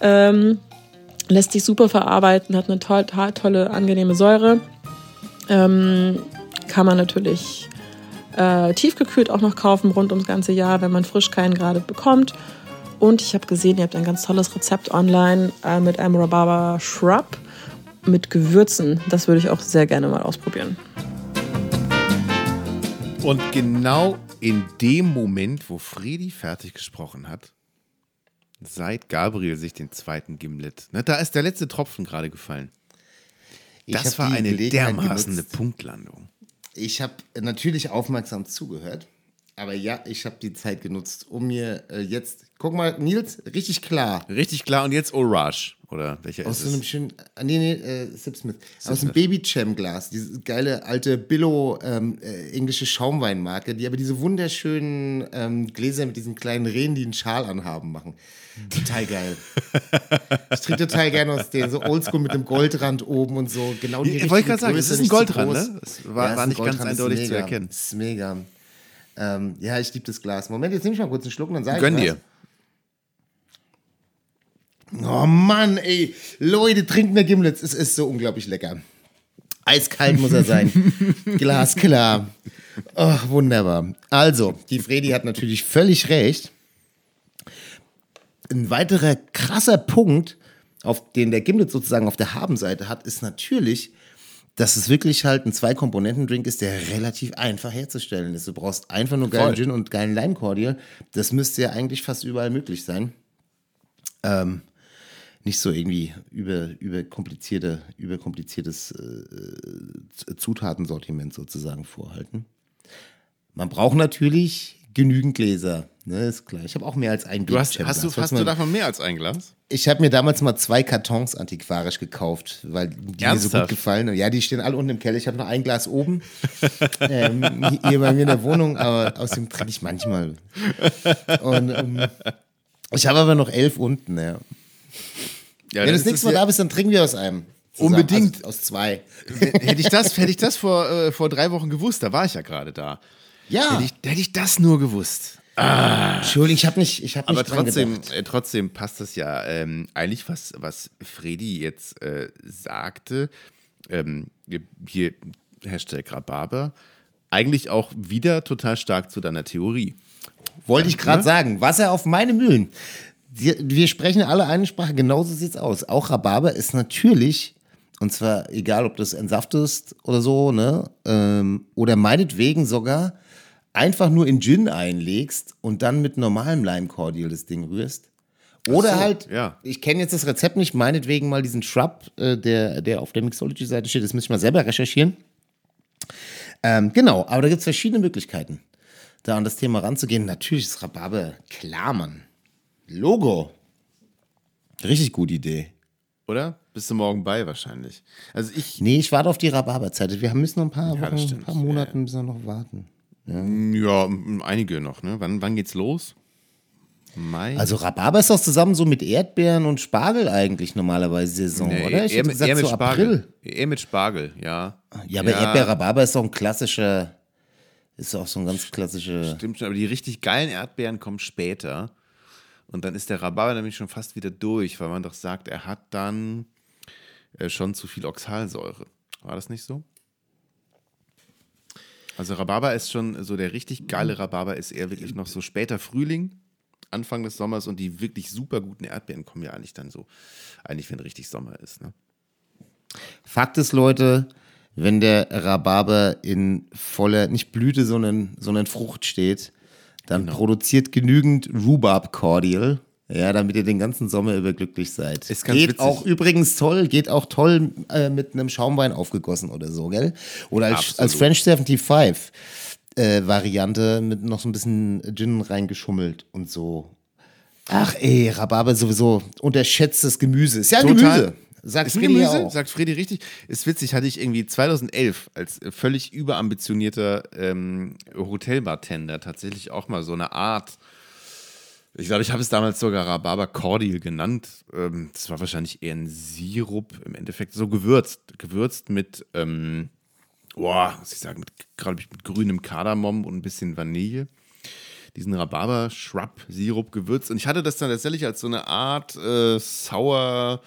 Ähm, lässt sich super verarbeiten, hat eine toll, tolle, angenehme Säure. Ähm, kann man natürlich äh, tiefgekühlt auch noch kaufen rund ums ganze Jahr, wenn man frisch keinen gerade bekommt. Und ich habe gesehen, ihr habt ein ganz tolles Rezept online äh, mit einem Rhabarber Shrub mit Gewürzen. Das würde ich auch sehr gerne mal ausprobieren. Und genau in dem Moment, wo Fredi fertig gesprochen hat, seit Gabriel sich den zweiten Gimlet, ne, da ist der letzte Tropfen gerade gefallen. Das war eine dermaßene genutzt. Punktlandung. Ich habe natürlich aufmerksam zugehört, aber ja, ich habe die Zeit genutzt, um mir äh, jetzt, guck mal, Nils, richtig klar, Richtig klar. Und jetzt Orage. Oder welcher aus ist so einem es? schönen, ah, nee, nee, äh, Sip Smith, aus einem Baby-Jam-Glas, diese geile alte Billo ähm, äh, englische Schaumweinmarke, die aber diese wunderschönen ähm, Gläser mit diesen kleinen Rehen, die einen Schal anhaben, machen. Total geil. ich trinke total gerne aus denen, so oldschool mit dem Goldrand oben und so. Genau die Ich richtige wollte gerade sagen, es ist ein Goldrand, ne? Es war- es war nicht ganz Goldrand, eindeutig zu erkennen. Ist mega. Ähm, ja, ich liebe das Glas. Moment, jetzt nehme ich mal kurz einen Schluck und dann sage ich Gönn was. dir. Oh Mann, ey. Leute, trinkt mehr Gimlets. Es ist so unglaublich lecker. Eiskalt muss er sein. Glasklar. Oh, wunderbar. Also, die Fredi hat natürlich völlig recht. Ein weiterer krasser Punkt, auf den der Gimlet sozusagen auf der Habenseite hat, ist natürlich, dass es wirklich halt ein Zwei-Komponenten-Drink ist, der relativ einfach herzustellen ist. Du brauchst einfach nur geilen Voll. Gin und geilen Lime-Cordial. Das müsste ja eigentlich fast überall möglich sein. Ähm, nicht so irgendwie über, über komplizierte, über kompliziertes äh, Zutatensortiment sozusagen vorhalten. Man braucht natürlich genügend Gläser, ne, ist klar. Ich habe auch mehr als ein Du hast, hast, du, hast du man- davon mehr als ein Glas? ich habe mir damals mal zwei Kartons antiquarisch gekauft, weil die mir so Ernsthaft? gut gefallen. Ja, die stehen alle unten im Keller. Ich habe noch ein Glas oben ähm, hier bei mir in der Wohnung, aber aus dem trinke ich manchmal. Und ähm, ich habe aber noch elf unten. Ja. Ja, Wenn dann das nächste Mal da bist, dann trinken wir aus einem. Zusammen. Unbedingt. Also aus zwei. Hätte ich das, hätte ich das vor, äh, vor drei Wochen gewusst, da war ich ja gerade da. Ja, Hätte ich, hätte ich das nur gewusst. Entschuldigung, ich habe nicht, ich hab Aber nicht dran trotzdem, gedacht. äh, trotzdem passt das ja ähm, eigentlich, was, was Freddy jetzt äh, sagte. Ähm, hier, Hashtag Rhabarber. Eigentlich auch wieder total stark zu deiner Theorie. Wollte ich gerade sagen. Wasser auf meine Mühlen. Wir, wir sprechen alle eine Sprache, genauso sieht's aus. Auch Rhabarber ist natürlich, und zwar egal, ob du es entsaftest oder so, ne, ähm, oder meinetwegen sogar einfach nur in Gin einlegst und dann mit normalem Lime Cordial das Ding rührst. Oder so, halt, ja. ich kenne jetzt das Rezept nicht, meinetwegen mal diesen Shrub, äh, der, der auf der Mixology-Seite steht, das müsste ich mal selber recherchieren. Ähm, genau, aber da gibt es verschiedene Möglichkeiten, da an das Thema ranzugehen. Natürlich ist Rhabarber klar, Mann. Logo. Richtig gute Idee. Oder? Bist du morgen bei wahrscheinlich. Also ich, Nee, ich warte auf die Rhabarberzeit. Wir müssen noch ein paar Ja, Wochen, ein paar Monate müssen wir noch warten. Ja, m- einige noch, ne? Wann, wann geht's los? Mai? Also Rhabarber ist doch zusammen so mit Erdbeeren und Spargel eigentlich normalerweise Saison, Nee, oder? Ich eher, hätte mit- gesagt eher mit so Spargel. April. Eher mit Spargel, ja. Ja, aber Erdbeer-Rhabarber ist doch ein klassischer, ist auch so ein ganz klassischer. Stimmt schon, aber die richtig geilen Erdbeeren kommen später. Und dann ist der Rhabarber nämlich schon fast wieder durch, weil man doch sagt, er hat dann äh, schon zu viel Oxalsäure. War das nicht so? Also Rhabarber ist schon so, der richtig geile Rhabarber ist eher wirklich noch so später Frühling, Anfang des Sommers und die wirklich super guten Erdbeeren kommen ja eigentlich dann so, eigentlich wenn richtig Sommer ist. Ne? Fakt ist, Leute, wenn der Rhabarber in voller, nicht Blüte, sondern, sondern Frucht steht, dann Genau. produziert genügend Rhubarb Cordial, ja, damit ihr den ganzen Sommer über glücklich seid. Ist ganz geht witzig. auch übrigens toll, geht auch toll äh, mit einem Schaumwein aufgegossen oder so, gell? Oder als, Absolut. als French 75 äh, Variante mit noch so ein bisschen Gin reingeschummelt und so. Ach ey, Rhabarber sowieso unterschätztes Gemüse. Ist ja ein Total. Gemüse. Sagt ja Gemüse, auch. sagt Fredi richtig. Ist witzig, hatte ich irgendwie 2011 als völlig überambitionierter ähm, Hotelbartender tatsächlich auch mal so eine Art, ich glaube, ich habe es damals sogar Rhabarber Cordial genannt. Ähm, das war wahrscheinlich eher ein Sirup, im Endeffekt so gewürzt. Gewürzt mit, ähm, boah, was ich sagen, gerade mit grünem Kardamom und ein bisschen Vanille diesen Rhabarber-Shrub-Sirup gewürzt. Und ich hatte das dann tatsächlich als so eine Art äh, Sour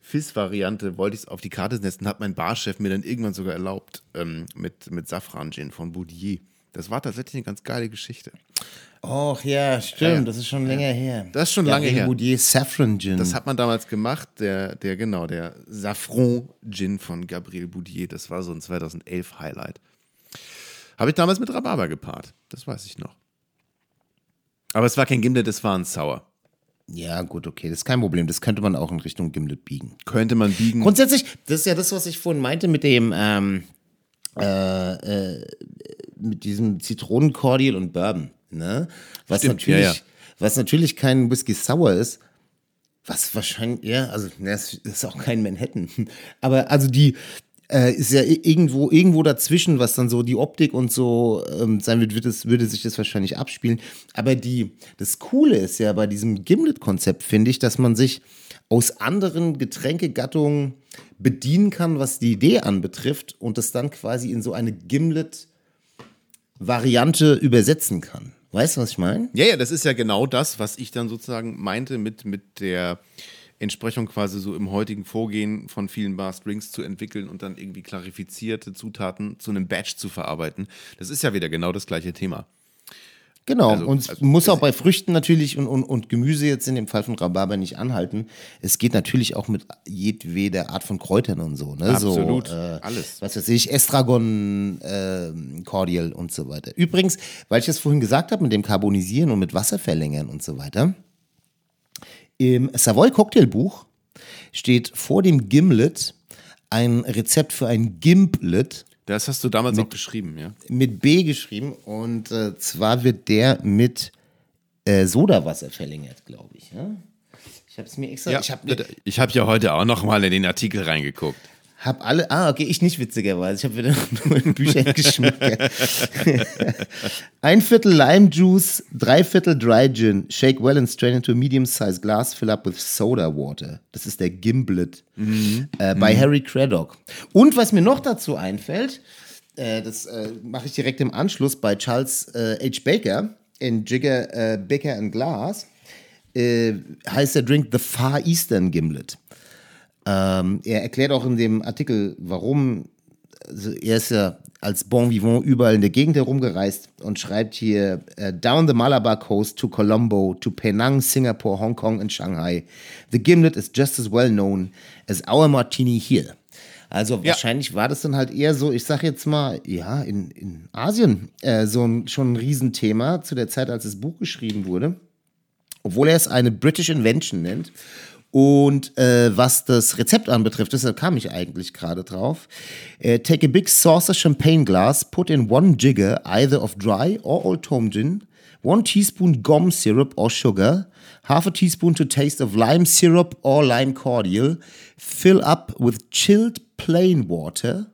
Fizz-Variante wollte ich es auf die Karte setzen, hat mein Barchef mir dann irgendwann sogar erlaubt ähm, mit, mit Safran-Gin von Boudier. Das war tatsächlich eine ganz geile Geschichte. Och ja, stimmt, Ja, ja. das ist schon länger her. Das ist schon lange her. Boudier Saffron Gin. Das hat man damals gemacht, der, der genau, der Safran-Gin von Gabriel Boudier. Das war so ein 2011 Highlight. Habe ich damals mit Rhabarber gepaart. Das weiß ich noch. Aber es war kein Gimlet, es war ein Sour. ja, gut, okay, das ist kein Problem. Das könnte man auch in Richtung Gimlet biegen. Könnte man biegen. Grundsätzlich, das ist ja das, was ich vorhin meinte mit dem, ähm, äh, äh, mit diesem Zitronenkordial und Bourbon, ne? Was Stimmt, natürlich, ja, ja. was natürlich kein Whisky Sour ist, was wahrscheinlich, ja, also, ne, das ist auch kein Manhattan. Aber also die, äh, ist ja irgendwo, irgendwo dazwischen, was dann so die Optik und so ähm, sein wird, wird es, würde sich das wahrscheinlich abspielen. Aber die, das Coole ist ja bei diesem Gimlet-Konzept, finde ich, dass man sich aus anderen Getränkegattungen bedienen kann, was die Idee anbetrifft und das dann quasi in so eine Gimlet-Variante übersetzen kann. Weißt du, was ich meine? Ja, ja, das ist ja genau das, was ich dann sozusagen meinte mit, mit der Entsprechung quasi so im heutigen Vorgehen von vielen Bar Strings zu entwickeln und dann irgendwie klarifizierte Zutaten zu einem Batch zu verarbeiten. Das ist ja wieder genau das gleiche Thema. Genau, Also- und es also- muss auch bei Früchten natürlich und, und, und Gemüse jetzt in dem Fall von Rhabarber nicht anhalten. Es geht natürlich auch mit jedweder Art von Kräutern und so. Ne? Absolut, so, äh, alles. Was weiß ich, Estragon, äh, Cordial und so weiter. Übrigens, weil ich das vorhin gesagt habe mit dem Carbonisieren und mit Wasser verlängern und so weiter, im Savoy Cocktailbuch steht vor dem Gimlet ein Rezept für ein Gimplet Das hast du damals auch geschrieben, ja? mit B geschrieben und äh, zwar wird der mit äh, Sodawasser verlängert, glaube ich. Ja? Ich habe es mir extra, ich habe ich hab ja heute auch noch mal in den Artikel reingeguckt. Hab alle, ah, okay, ich nicht witzigerweise, ich habe wieder nur in Bücher geschmiert. Ein Viertel Lime Juice, drei Viertel Dry Gin, shake well and strain into a medium-sized glass, fill up with soda water. Das ist der Gimblet äh, bei Harry Craddock. Und was mir noch dazu einfällt, äh, das äh, mache ich direkt im Anschluss bei Charles äh, H. Baker in Jigger äh, Baker and Glass, äh, heißt der Drink The Far Eastern Gimlet. Ähm, er erklärt auch in dem Artikel, warum. Also er ist ja als Bon Vivant überall in der Gegend herumgereist und schreibt hier: äh, Down the Malabar coast to Colombo, to Penang, Singapore, Hong Kong and Shanghai. The gimlet is just as well known as our martini here. Also wahrscheinlich war das dann halt eher so, ich sag jetzt mal, ja, in, in Asien äh, so ein, schon ein Riesenthema zu der Zeit, als das Buch geschrieben wurde obwohl er es eine British Invention nennt. Und äh, was das Rezept anbetrifft, deshalb kam ich eigentlich gerade drauf. Äh, take a big saucer champagne glass, put in one jigger, either of dry or old tome gin, one teaspoon gum syrup or sugar, half a teaspoon to taste of lime syrup or lime cordial, fill up with chilled plain water,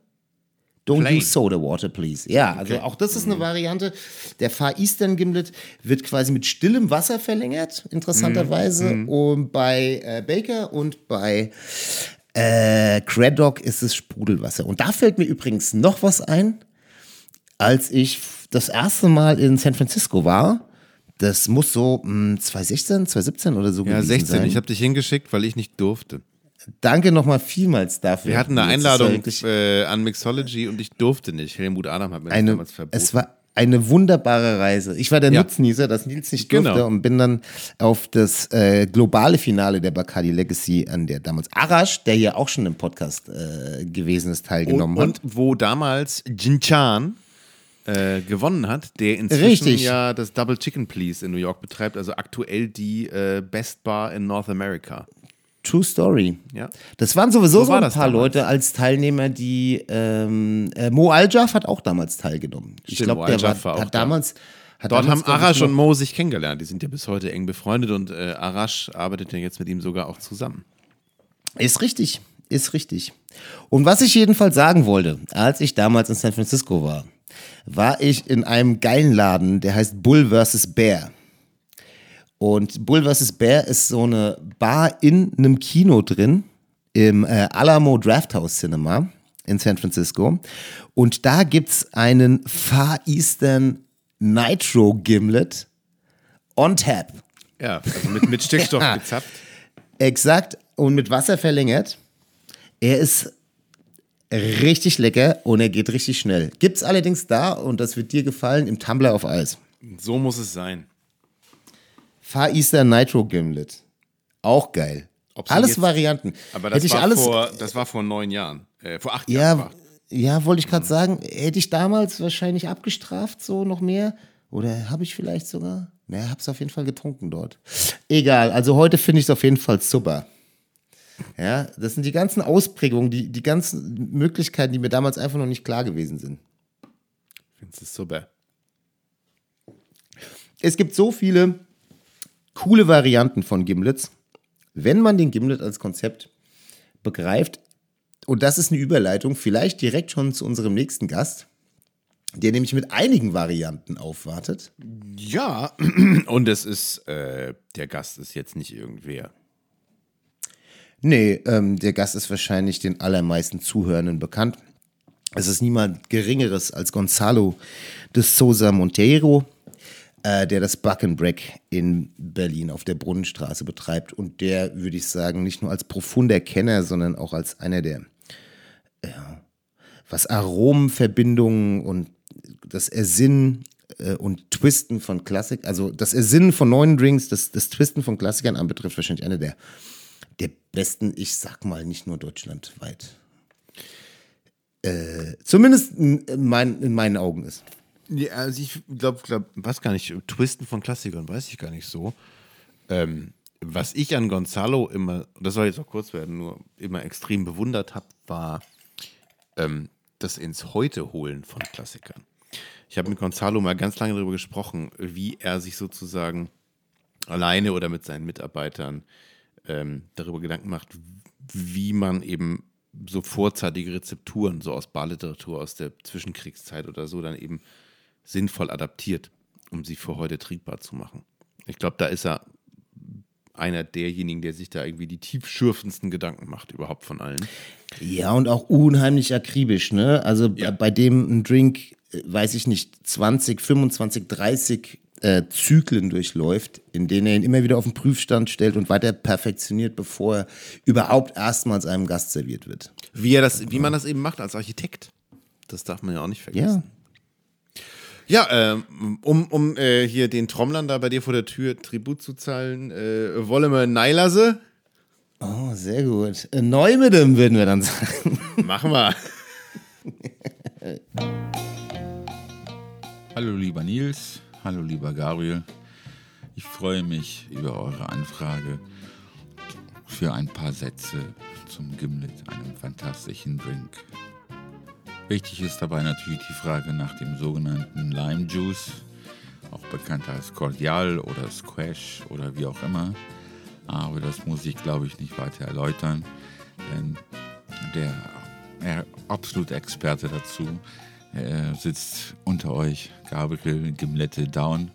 Don't Plain. use soda water, please. Ja, also auch das ist eine Variante. Der Far Eastern Gimlet wird quasi mit stillem Wasser verlängert, interessanterweise. Und bei äh, Baker und bei äh, Craddock ist es Sprudelwasser. Und da fällt mir übrigens noch was ein, als ich das erste Mal in San Francisco war. Das muss so mh, 2016, 2017 oder so Ja, gewesen 16. sein. Ich habe dich hingeschickt, weil ich nicht durfte. Danke nochmal vielmals dafür. Wir hatten eine Einladung äh, an Mixology und ich durfte nicht. Helmut Adam hat mir das eine, damals verboten. es war eine wunderbare Reise. Ich war der Ja. Nutznießer, dass Nils nicht durfte Genau. und bin dann auf das äh, globale Finale der Bacardi Legacy, an der damals Arash, der hier auch schon im Podcast äh, gewesen ist, teilgenommen und, hat. und wo damals Jin Chan äh, gewonnen hat, der inzwischen Richtig. ja das Double Chicken Please in New York betreibt, also aktuell die äh, Best Bar in North America. True Story. Ja. Das waren sowieso So so war ein paar damals. Leute als Teilnehmer, die ähm, äh, Mo Aljaf hat auch damals teilgenommen. Ich Stimmt, glaube, Mo der war, war auch hat da. damals hat Dort damals, haben ich, Arash und Mo sich kennengelernt. Die sind ja bis heute eng befreundet und äh, Arash arbeitet ja jetzt mit ihm sogar auch zusammen. Ist richtig, ist richtig. Und was ich jedenfalls sagen wollte, als ich damals in San Francisco war, war ich in einem geilen Laden, der heißt Bull vs. Bear. Und Bull vs. Bear ist so eine Bar in einem Kino drin, im äh, Alamo Drafthouse Cinema in San Francisco. Und da gibt's einen Far Eastern Nitro Gimlet on tap. Ja, also mit, mit Stickstoff gezapft. Exakt. Und mit Wasser verlängert. Er ist richtig lecker und er geht richtig schnell. Gibt's allerdings da, und das wird dir gefallen, im Tumbler auf Eis. So muss es sein. Far Eastern Nitro Gimlet. Auch geil. Alles jetzt- Varianten. Aber das, Hätte war, alles, vor, das war vor neun Jahren. Äh, vor acht Jahren. Ja, war- ja, wollte ich gerade sagen, hätte ich damals wahrscheinlich abgestraft, so noch mehr. Oder habe ich vielleicht sogar? Naja, habe es auf jeden Fall getrunken dort. Egal, also heute finde ich es auf jeden Fall super. Ja, das sind die ganzen Ausprägungen, die, die ganzen Möglichkeiten, die mir damals einfach noch nicht klar gewesen sind. Findest du super. Es gibt so viele coole Varianten von Gimlets. Wenn man den Gimlet als Konzept begreift, und das ist eine Überleitung, vielleicht direkt schon zu unserem nächsten Gast, der nämlich mit einigen Varianten aufwartet. Ja, und es ist, äh, der Gast ist jetzt nicht irgendwer. Nee, ähm, der Gast ist wahrscheinlich den allermeisten Zuhörenden bekannt. Es ist niemand Geringeres als Gonzalo de Sousa Monteiro, äh, der das Buck and Break in Berlin auf der Brunnenstraße betreibt. Und der, würde ich sagen, nicht nur als profunder Kenner, sondern auch als einer der, ja, was Aromenverbindungen und das Ersinnen äh, und Twisten von Klassik, also das Ersinnen von neuen Drinks, das, das Twisten von Klassikern anbetrifft, wahrscheinlich einer der der besten, ich sag mal, nicht nur deutschlandweit. Äh, zumindest in, mein, in meinen Augen ist. Ja, also ich glaube, glaub, weiß gar nicht, Twisten von Klassikern weiß ich gar nicht so. Ähm, was ich an Gonzalo immer, das soll jetzt auch kurz werden, nur immer extrem bewundert habe, war ähm, das ins Heute holen von Klassikern. Ich habe mit Gonzalo mal ganz lange darüber gesprochen, wie er sich sozusagen alleine oder mit seinen Mitarbeitern ähm, darüber Gedanken macht, wie man eben so vorzeitige Rezepturen, so aus Barliteratur aus der Zwischenkriegszeit oder so, dann eben sinnvoll adaptiert, um sie für heute trinkbar zu machen. Ich glaube, da ist er einer derjenigen, der sich da irgendwie die tiefschürfendsten Gedanken macht, überhaupt von allen. Ja, und auch unheimlich akribisch, ne? Also Ja. bei dem ein Drink, äh, weiß ich nicht, 20, 25, 30 äh, Zyklen durchläuft, in denen er ihn immer wieder auf den Prüfstand stellt und weiter perfektioniert, bevor er überhaupt erstmals einem Gast serviert wird. Wie, er das, wie man das eben macht als Architekt. Das darf man ja auch nicht vergessen. Ja. Ja, ähm, um, um äh, hier den Trommlern da bei dir vor der Tür Tribut zu zahlen, äh, wollen wir Neilase? Oh, sehr gut. Äh, Neu mit dem, würden wir dann sagen. Machen wir. Hallo lieber Nils, hallo lieber Gabriel. Ich freue mich über eure Anfrage für ein paar Sätze zum Gimlet, einem fantastischen Drink. Wichtig ist dabei natürlich die Frage nach dem sogenannten Lime Juice, auch bekannt als Cordial oder Squash oder wie auch immer. Aber das muss ich, glaube ich, nicht weiter erläutern, denn der absolute Experte dazu äh, sitzt unter euch, Gabriel Gimlette Down,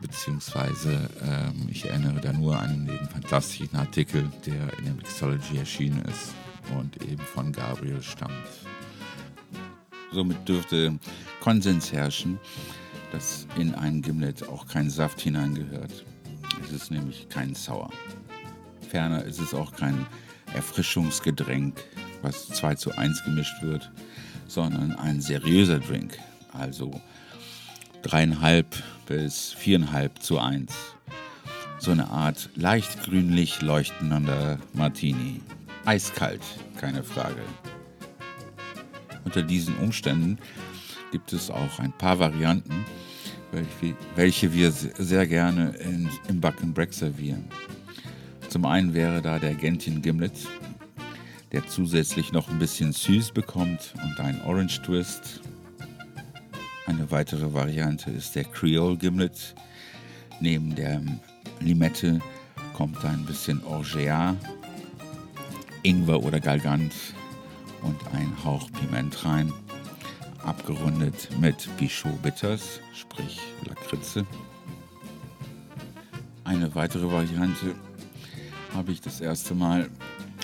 beziehungsweise ähm, ich erinnere da nur an den fantastischen Artikel, der in der Mixology erschienen ist und eben von Gabriel stammt. Somit dürfte Konsens herrschen, dass in ein Gimlet auch kein Saft hineingehört. Es ist nämlich kein Sauer. Ferner ist es auch kein Erfrischungsgetränk, was 2 zu 1 gemischt wird, sondern ein seriöser Drink, also dreieinhalb bis viereinhalb zu 1. So eine Art leicht grünlich leuchtender Martini. Eiskalt, keine Frage. Unter diesen Umständen gibt es auch ein paar Varianten, welche, wir se- sehr gerne in, im Buck and Break servieren. Zum einen wäre da der Gentin Gimlet, der zusätzlich noch ein bisschen süß bekommt und einen Orange Twist. Eine weitere Variante ist der Creole Gimlet. Neben der Limette kommt ein bisschen Orgeat, Ingwer oder Galgant und ein Hauch Piment rein. Abgerundet mit Bichot Bitters, sprich Lakritze. Eine weitere Variante habe ich das erste Mal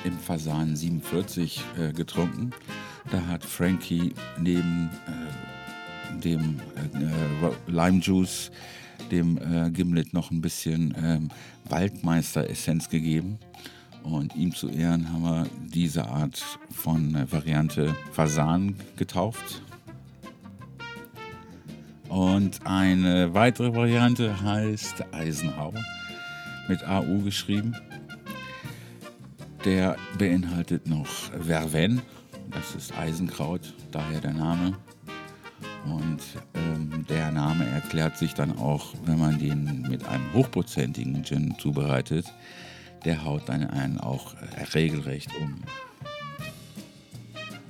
im Fasan 47 äh, getrunken. Da hat Frankie neben äh, dem äh, Ro- Lime Juice, dem äh, Gimlet noch ein bisschen ähm, Waldmeister-Essenz gegeben. Und ihm zu Ehren haben wir diese Art von Variante Fasan getauft. Und eine weitere Variante heißt Eisenhau, mit AU geschrieben. Der beinhaltet noch Verven, das ist Eisenkraut, daher der Name. Und ähm, der Name erklärt sich dann auch, wenn man den mit einem hochprozentigen Gin zubereitet. Der haut dann einen auch äh, regelrecht um.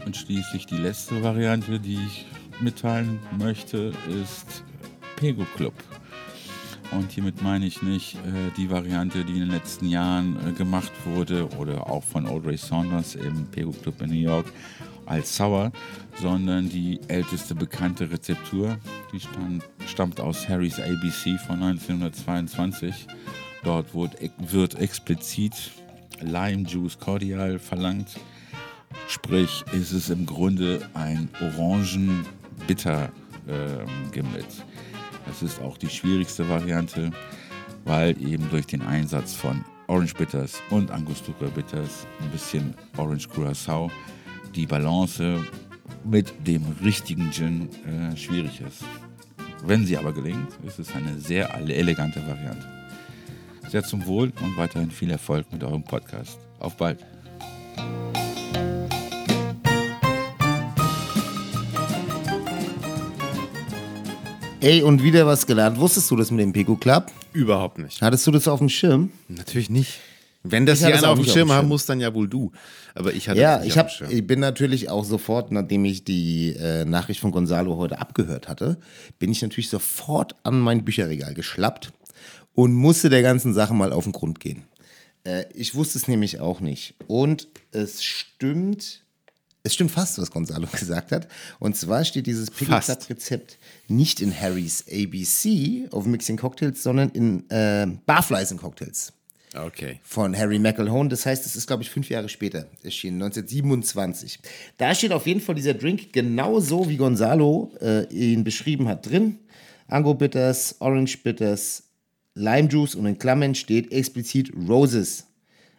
Und schließlich die letzte Variante, die ich mitteilen möchte, ist Pego Club. Und hiermit meine ich nicht äh, die Variante, die in den letzten Jahren äh, gemacht wurde oder auch von Audrey Saunders im Pego Club in New York als Sour, sondern die älteste bekannte Rezeptur. Die stand, stammt aus Harry's ABC von 1922. Dort wird, explizit Lime Juice Cordial verlangt. Sprich, ist es im Grunde ein Orangen-Bitter-Gimlet. Ähm, das ist auch die schwierigste Variante, weil eben durch den Einsatz von Orange Bitters und Angostura Bitters, ein bisschen Orange Curacao, die Balance mit dem richtigen Gin äh, schwierig ist. Wenn sie aber gelingt, ist es eine sehr elegante Variante. Sehr zum Wohl und weiterhin viel Erfolg mit eurem Podcast. Auf bald! Ey, und wieder was gelernt. Wusstest du das mit dem Pico Club? Überhaupt nicht. Hattest du das auf dem Schirm? Natürlich nicht. Wenn das Ich hier einer auf dem Schirm haben muss, dann ja wohl du. Aber ich hatte Ja, das nicht ich, auf hab, dem Schirm. ich bin natürlich auch sofort, nachdem ich die äh, Nachricht von Gonzalo heute abgehört hatte, bin ich natürlich sofort an mein Bücherregal geschlappt und musste der ganzen Sache mal auf den Grund gehen. Äh, ich wusste es nämlich auch nicht. Und es stimmt, es stimmt fast, was Gonzalo gesagt hat. Und zwar steht dieses Fast. Pickelplatz-Rezept nicht in Harry's ABC of Mixing Cocktails, sondern in äh, Barflies and Cocktails Okay. von Harry McElhone. Das heißt, es ist, glaube ich, fünf Jahre später erschienen, 1927. Da steht auf jeden Fall dieser Drink genauso, wie Gonzalo äh, ihn beschrieben hat, drin. Ango Bitters, Orange Bitters, Lime Juice und in Klammern steht explizit Roses.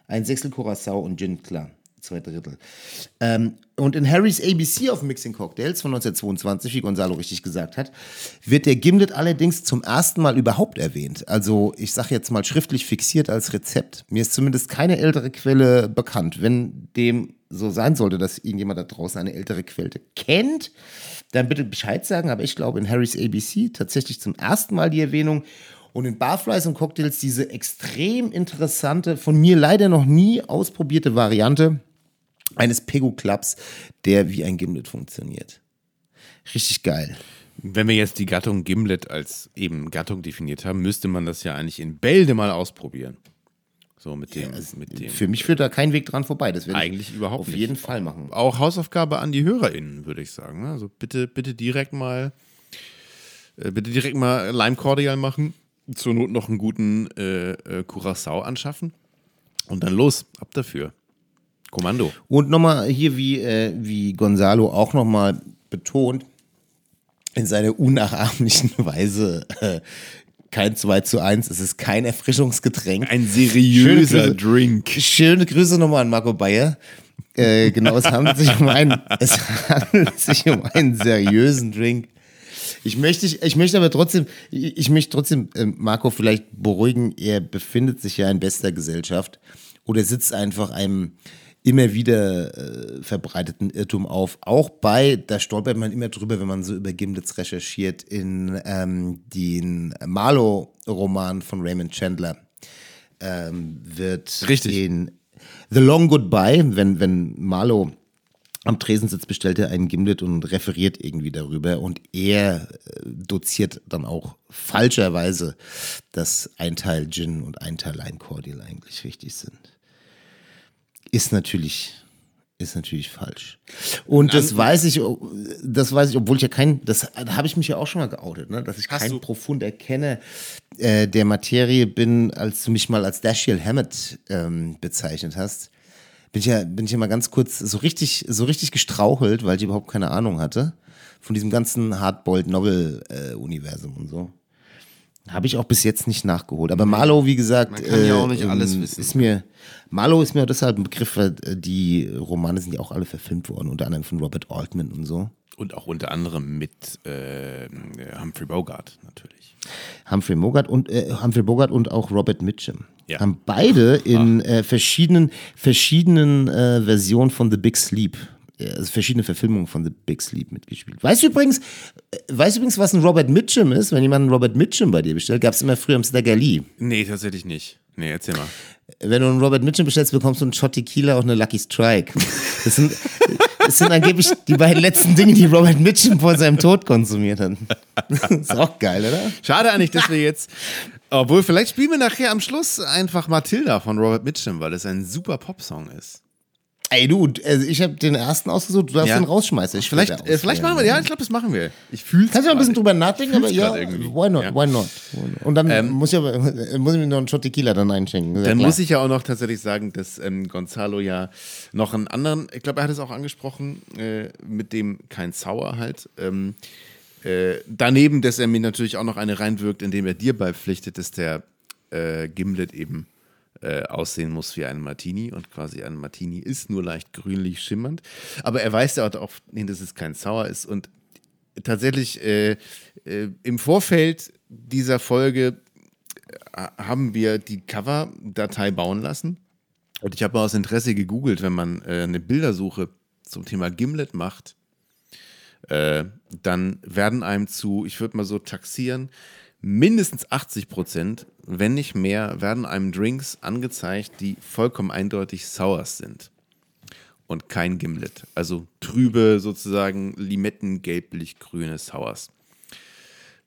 Ein Sechstel Curacao und Gin, klar. Zwei Drittel. Ähm, und in Harry's ABC of Mixing Cocktails von 1922, wie Gonzalo richtig gesagt hat, wird der Gimlet allerdings zum ersten Mal überhaupt erwähnt. Also ich sage jetzt mal schriftlich fixiert als Rezept. Mir ist zumindest keine ältere Quelle bekannt. Wenn dem so sein sollte, dass irgendjemand da draußen eine ältere Quelle kennt, dann bitte Bescheid sagen. Aber ich glaube in Harry's ABC tatsächlich zum ersten Mal die Erwähnung. Und in Barflies und Cocktails diese extrem interessante, von mir leider noch nie ausprobierte Variante eines Pego Clubs, der wie ein Gimlet funktioniert. Richtig geil. Wenn wir jetzt die Gattung Gimlet als eben Gattung definiert haben, müsste man das ja eigentlich in Bälde mal ausprobieren. So mit dem, mit dem. Für mich führt da kein Weg dran vorbei. Das werde ich Eigentlich überhaupt auf nicht. jeden Fall machen. Auch Hausaufgabe an die HörerInnen, würde ich sagen. ne? Also bitte, bitte direkt mal, äh, bitte direkt mal Lime Cordial machen. Zur Not noch einen guten äh, äh, Curacao anschaffen. Und dann los, ab dafür. Kommando. Und nochmal hier, wie, äh, wie Gonzalo auch nochmal betont, in seiner unnachahmlichen Weise äh, kein 2 zu 1, es ist kein Erfrischungsgetränk. Ein Schöne seriöser Grüße. Drink. Schöne Grüße nochmal an Marco Bayer. Äh, genau, es handelt sich um einen, es handelt sich um einen seriösen Drink. Ich möchte, ich möchte aber trotzdem, ich ich möchte trotzdem äh, Marco vielleicht beruhigen. Er befindet sich ja in bester Gesellschaft oder sitzt einfach einem immer wieder äh, verbreiteten Irrtum auf. Auch bei, da stolpert man immer drüber, wenn man so über Gimlets recherchiert, in ähm, den Marlowe-Roman von Raymond Chandler ähm, wird Richtig. in The Long Goodbye, wenn, wenn Marlowe am Tresen sitzt, bestellt er einen Gimlet und referiert irgendwie darüber und er äh, doziert dann auch falscherweise, dass ein Teil Gin und ein Teil Lime Cordial eigentlich richtig sind. Ist natürlich, ist natürlich falsch. Und das weiß ich, das weiß ich, obwohl ich ja kein, das da habe ich mich ja auch schon mal geoutet, ne, dass ich kein profunder Kenner äh, der Materie bin, als du mich mal als Dashiell Hammett ähm, bezeichnet hast bin ich ja, bin ich ja mal ganz kurz so richtig, so richtig gestrauchelt, weil ich überhaupt keine Ahnung hatte von diesem ganzen Hardboiled Novel äh, Universum und so. Habe ich auch bis jetzt nicht nachgeholt. Aber Marlowe, wie gesagt, Man kann ja auch nicht ähm, alles wissen. Ist mir, Marlowe ist mir deshalb ein Begriff, weil äh, die Romane sind ja auch alle verfilmt worden, unter anderem von Robert Altman und so. Und auch unter anderem mit äh, Humphrey Bogart natürlich. Humphrey Bogart und äh, Humphrey Bogart und auch Robert Mitchum Ja. haben beide in äh, verschiedenen verschiedenen äh, Versionen von The Big Sleep, äh, also verschiedene Verfilmungen von The Big Sleep mitgespielt. Weißt du übrigens, äh, weißt übrigens, was ein Robert Mitchum ist? Wenn jemand einen Robert Mitchum bei dir bestellt, gab es immer früher im Stagger Lee. Nee, tatsächlich nicht. Nee, erzähl mal. Wenn du einen Robert Mitchum bestellst, bekommst du einen Shot Tequila und eine Lucky Strike. Das sind, das sind angeblich die beiden letzten Dinge, die Robert Mitchum vor seinem Tod konsumiert hat. ist auch geil, oder? Schade eigentlich, dass wir jetzt. Obwohl, vielleicht spielen wir nachher am Schluss einfach Matilda von Robert Mitchum, weil das ein super Popsong ist. Ey, du, also ich habe den ersten ausgesucht, du darfst Ja. den rausschmeißen. Ich Vielleicht, äh, vielleicht machen wir, ja, ich glaube, das machen wir. Ich fühle Kannst du mal ein bisschen drüber nachdenken, aber fühl's ja, irgendwie. why not, Ja. why not? Und dann muss, ich aber, muss ich mir noch einen Shot Tequila dann einschenken. Dann klar. muss ich ja auch noch tatsächlich sagen, dass ähm, Gonzalo ja noch einen anderen, ich glaube, er hat es auch angesprochen, äh, mit dem kein Sauer halt. Ähm, äh, daneben, dass er mir natürlich auch noch eine reinwirkt, indem er dir beipflichtet, dass der äh, Gimlet eben äh, aussehen muss wie ein Martini und quasi ein Martini ist nur leicht grünlich schimmernd. Aber er weiß ja auch, hin, dass es kein Sauer ist und tatsächlich äh, äh, im Vorfeld dieser Folge äh, haben wir die Cover-Datei bauen lassen. Und ich habe mal aus Interesse gegoogelt, wenn man äh, eine Bildersuche zum Thema Gimlet macht, dann werden einem zu, ich würde mal so taxieren, mindestens 80 Prozent, wenn nicht mehr, werden einem Drinks angezeigt, die vollkommen eindeutig Sours sind. Und kein Gimlet. Also trübe, sozusagen limettengelblich-grüne Sours.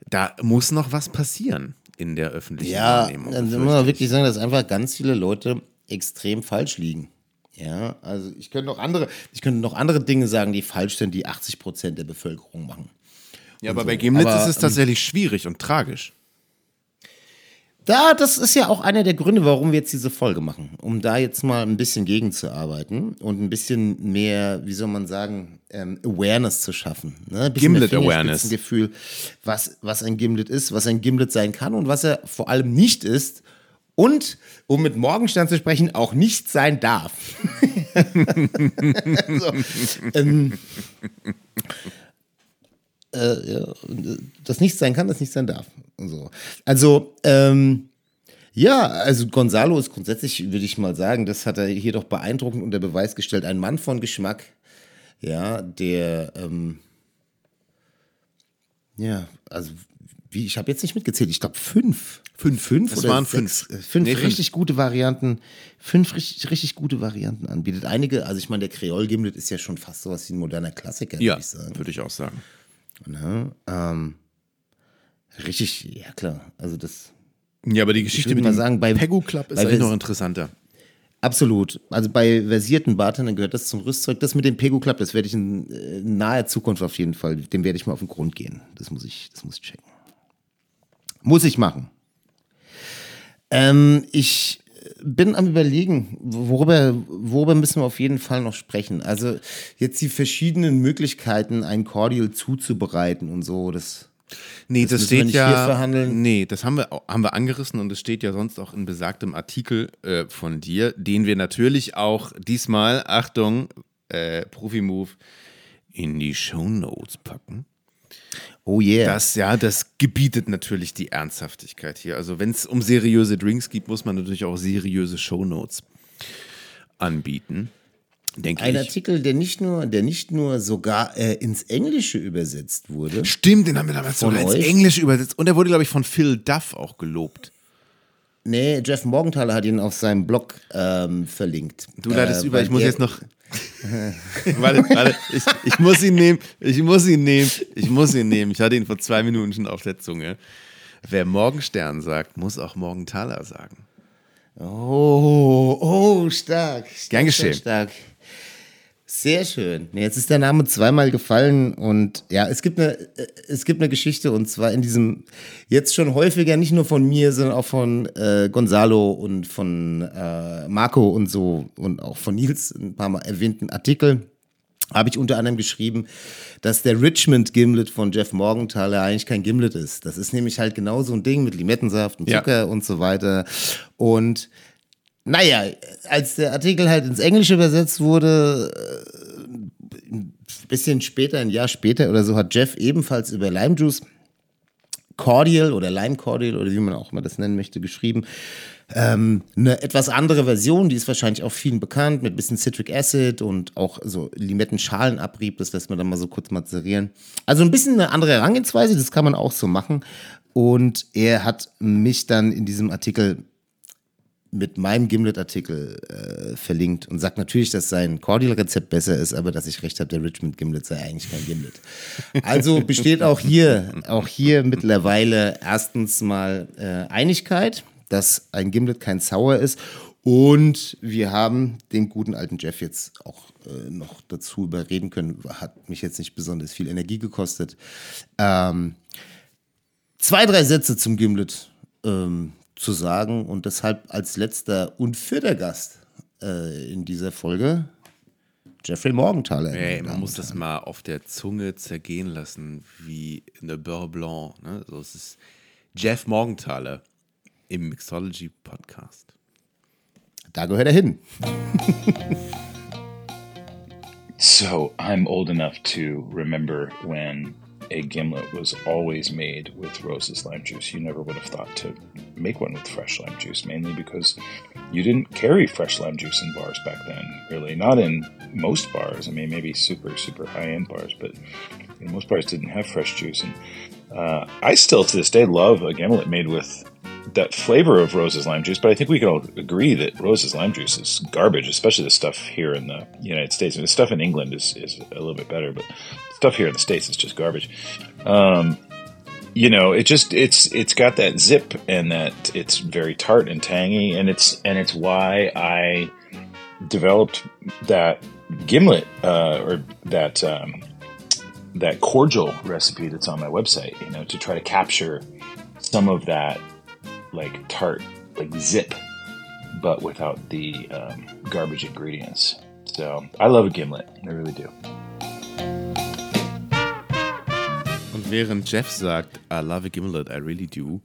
Da muss noch was passieren in der öffentlichen Ja, Wahrnehmung. dann muss man ich. wirklich sagen, dass einfach ganz viele Leute extrem falsch liegen. Ja, also ich könnte noch andere, ich könnte noch andere Dinge sagen, die falsch sind, die 80 Prozent der Bevölkerung machen. Ja, aber bei Gimlet Aber, ist es ähm, tatsächlich schwierig und tragisch. Da, das ist ja auch einer der Gründe, warum wir jetzt diese Folge machen, um da jetzt mal ein bisschen gegenzuarbeiten und ein bisschen mehr, wie soll man sagen, ähm, Awareness zu schaffen. Ne? Ein bisschen Gimlet mehr Awareness. Gefühl, was, was ein Gimlet ist, was ein Gimlet sein kann und was er vor allem nicht ist. Und, um mit Morgenstern zu sprechen, auch nicht sein darf. so, ähm, äh, ja, äh, das nicht sein kann, das nicht sein darf. So. Also, ähm, ja, also Gonzalo ist grundsätzlich, würde ich mal sagen, das hat er hier doch beeindruckend unter Beweis gestellt. Ein Mann von Geschmack, ja, der, ähm, ja, also wie, ich habe jetzt nicht mitgezählt, ich glaube fünf. Fünf, fünf Es waren sechs, fünf. äh, Fünf Nee, fünf. richtig gute Varianten, fünf richtig, richtig gute Varianten anbietet. Einige, also ich meine, der Creole Gimlet ist ja schon fast sowas wie ein moderner Klassiker, Ja, würde ich sagen. würde ich auch sagen. Ne? Ähm, richtig, ja klar. Also das Ja, aber die Geschichte mit dem sagen, bei- Pegu Club ist eigentlich noch interessanter. absolut. Also bei versierten Bartendern gehört das zum Rüstzeug. Das mit dem Pegu Club, das werde ich in, äh, naher Zukunft auf jeden Fall, dem werde ich mal auf den Grund gehen. Das muss ich, das muss ich checken. Muss ich machen. Ähm, ich bin am überlegen, worüber, worüber müssen wir auf jeden Fall noch sprechen. Also jetzt die verschiedenen Möglichkeiten, ein Cordial zuzubereiten und so, das Nee, Das das, steht ja. Nee, das haben wir, haben wir angerissen und es steht ja sonst auch in besagtem Artikel äh, von dir, den wir natürlich auch diesmal, Achtung, äh, Profi-Move, in die Shownotes packen. Oh yeah. Das, ja, das gebietet natürlich die Ernsthaftigkeit hier. Also, wenn es um seriöse Drinks geht, muss man natürlich auch seriöse Shownotes anbieten. Denke Ein ich. Artikel, der nicht nur, der nicht nur sogar äh, ins Englische übersetzt wurde. Stimmt, den haben wir damals sogar ins? Englische übersetzt. Und er wurde, glaube ich, von Phil Duff auch gelobt. Nee, Jeff Morgenthaler hat ihn auf seinem Blog ähm, verlinkt. Du leitest Äh, über, ich muss jetzt noch. warte, warte, ich, ich muss ihn nehmen, ich muss ihn nehmen, ich muss ihn nehmen. Ich hatte ihn vor zwei Minuten schon auf der Zunge. Wer Morgenstern sagt, muss auch Morgenthaler sagen. Oh, oh, stark. stark Gern geschehen. Stark, stark. Sehr schön. Jetzt ist der Name zweimal gefallen und ja, es gibt eine, äh, es gibt eine Geschichte und zwar in diesem jetzt schon häufiger nicht nur von mir, sondern auch von äh, Gonzalo und von äh, Marco und so und auch von Nils ein paar Mal erwähnten Artikel habe ich unter anderem geschrieben, dass der Richmond Gimlet von Jeff Morgenthaler eigentlich kein Gimlet ist. Das ist nämlich halt genau so ein Ding mit Limettensaft und Zucker ja. und so weiter. Und naja, als der Artikel halt ins Englische übersetzt wurde, äh, ein bisschen später, ein Jahr später oder so, hat Jeff ebenfalls über Lime Juice Cordial oder Lime Cordial oder wie man auch immer das nennen möchte, geschrieben. Ähm, eine etwas andere Version, die ist wahrscheinlich auch vielen bekannt, mit ein bisschen Citric Acid und auch so Limettenschalenabrieb, das lässt man dann mal so kurz mazerieren. Also ein bisschen eine andere Herangehensweise, das kann man auch so machen. Und er hat mich dann in diesem Artikel mit meinem Gimlet-Artikel äh, verlinkt und sagt natürlich, dass sein Cordial-Rezept besser ist, aber dass ich recht habe, der Richmond Gimlet sei eigentlich kein Gimlet. Also besteht auch hier, auch hier mittlerweile erstens mal äh, Einigkeit, dass ein Gimlet kein Sauer ist und wir haben den guten alten Jeff jetzt auch äh, noch dazu überreden können. Hat mich jetzt nicht besonders viel Energie gekostet. Ähm, zwei, drei Sätze zum Gimlet. Ähm, zu sagen und deshalb als letzter und vierter Gast äh, in dieser Folge Jeffrey Morgenthaler. Hey, man muss das mal auf der Zunge zergehen lassen, wie eine Beurre Blanc. Ne? So, es ist Jeff Morgenthaler im Mixology Podcast. Da gehört er hin. so, I'm old enough to remember when a gimlet was always made with Rose's lime juice. You never would have thought to make one with fresh lime juice, mainly because you didn't carry fresh lime juice in bars back then, really. Not in most bars. I mean, maybe super, super high end bars, but you know, most bars didn't have fresh juice. And uh, I still, to this day, love a gimlet made with that flavor of Rose's lime juice, but I think we can all agree that Rose's lime juice is garbage, especially the stuff here in the United States. And the stuff in England is, is a little bit better, but stuff here in the States is just garbage. Um, you know, it just it's it's got that zip and that it's very tart and tangy, and it's and it's why I developed that gimlet uh, or that um, that cordial recipe that's on my website. You know, to try to capture some of that like tart, like zip, but without the um, garbage ingredients. So I love a gimlet. I really do. Während Jeff sagt, I love a gimlet, I really do,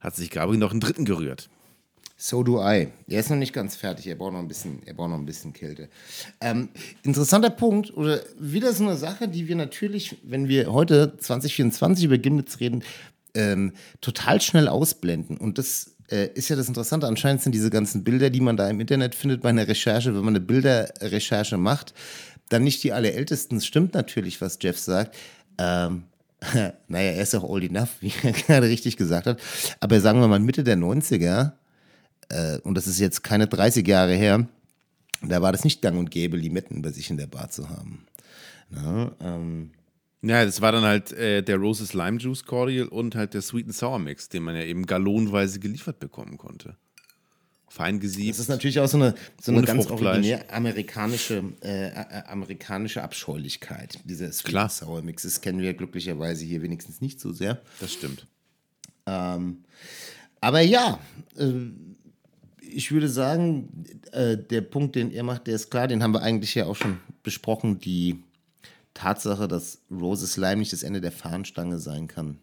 hat sich Gabriel noch einen dritten gerührt. So do I. Er ist noch nicht ganz fertig. Er braucht noch ein bisschen, er braucht noch ein bisschen Kälte. Ähm, interessanter Punkt oder wieder so eine Sache, die wir natürlich, wenn wir heute 2024 über Gimlets reden, ähm, total schnell ausblenden. Und das äh, ist ja das Interessante. Anscheinend sind diese ganzen Bilder, die man da im Internet findet bei einer Recherche, wenn man eine Bilderrecherche macht, dann nicht die allerältesten. Es stimmt natürlich, was Jeff sagt. Ähm, naja, er ist auch old enough, wie er gerade richtig gesagt hat. Aber sagen wir mal Mitte der 90er, äh, und das ist jetzt keine 30 Jahre her, da war das nicht gang und gäbe, Limetten bei sich in der Bar zu haben. Na, ähm, ja, das war dann halt äh, der Roses Lime Juice Cordial und halt der Sweet and Sour Mix, den man ja eben gallonweise geliefert bekommen konnte. Fein gesiebt. Das ist natürlich auch so eine, so eine ganz originär amerikanische, äh, äh, amerikanische Abscheulichkeit. Dieser Sweet Sour Mix. Das kennen wir glücklicherweise hier wenigstens nicht so sehr. Das stimmt. Ähm, aber ja, äh, ich würde sagen, äh, der Punkt, den er macht, der ist klar, den haben wir eigentlich ja auch schon besprochen. Die Tatsache, dass Roses Slime nicht das Ende der Fahnenstange sein kann,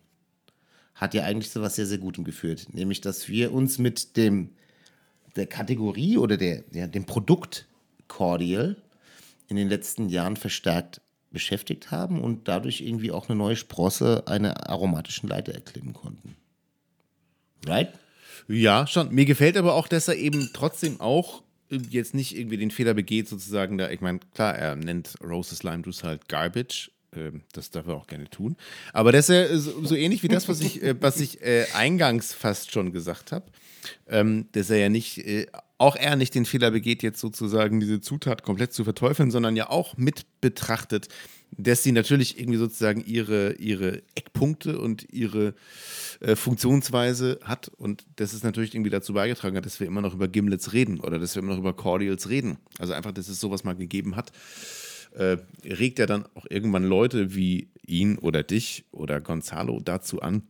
hat ja eigentlich zu was sehr, sehr Gutem geführt. Nämlich, dass wir uns mit dem, der Kategorie oder der, ja, dem Produkt Cordial in den letzten Jahren verstärkt beschäftigt haben und dadurch irgendwie auch eine neue Sprosse einer aromatischen Leiter erklimmen konnten. Right? Ja, schon. Mir gefällt aber auch, dass er eben trotzdem auch jetzt nicht irgendwie den Fehler begeht, sozusagen da, ich meine, klar, er nennt Roses Lime Juice halt Garbage. Ähm, das darf er auch gerne tun. Aber das ist ja so, so ähnlich wie das, was ich, äh, was ich äh, eingangs fast schon gesagt habe. Ähm, dass er ja nicht, äh, auch er nicht den Fehler begeht, jetzt sozusagen diese Zutat komplett zu verteufeln, sondern ja auch mit betrachtet, dass sie natürlich irgendwie sozusagen ihre, ihre Eckpunkte und ihre äh, Funktionsweise hat und dass es natürlich irgendwie dazu beigetragen hat, dass wir immer noch über Gimlets reden oder dass wir immer noch über Cordials reden. Also einfach, dass es sowas mal gegeben hat, äh, regt ja dann auch irgendwann Leute wie ihn oder dich oder Gonzalo dazu an,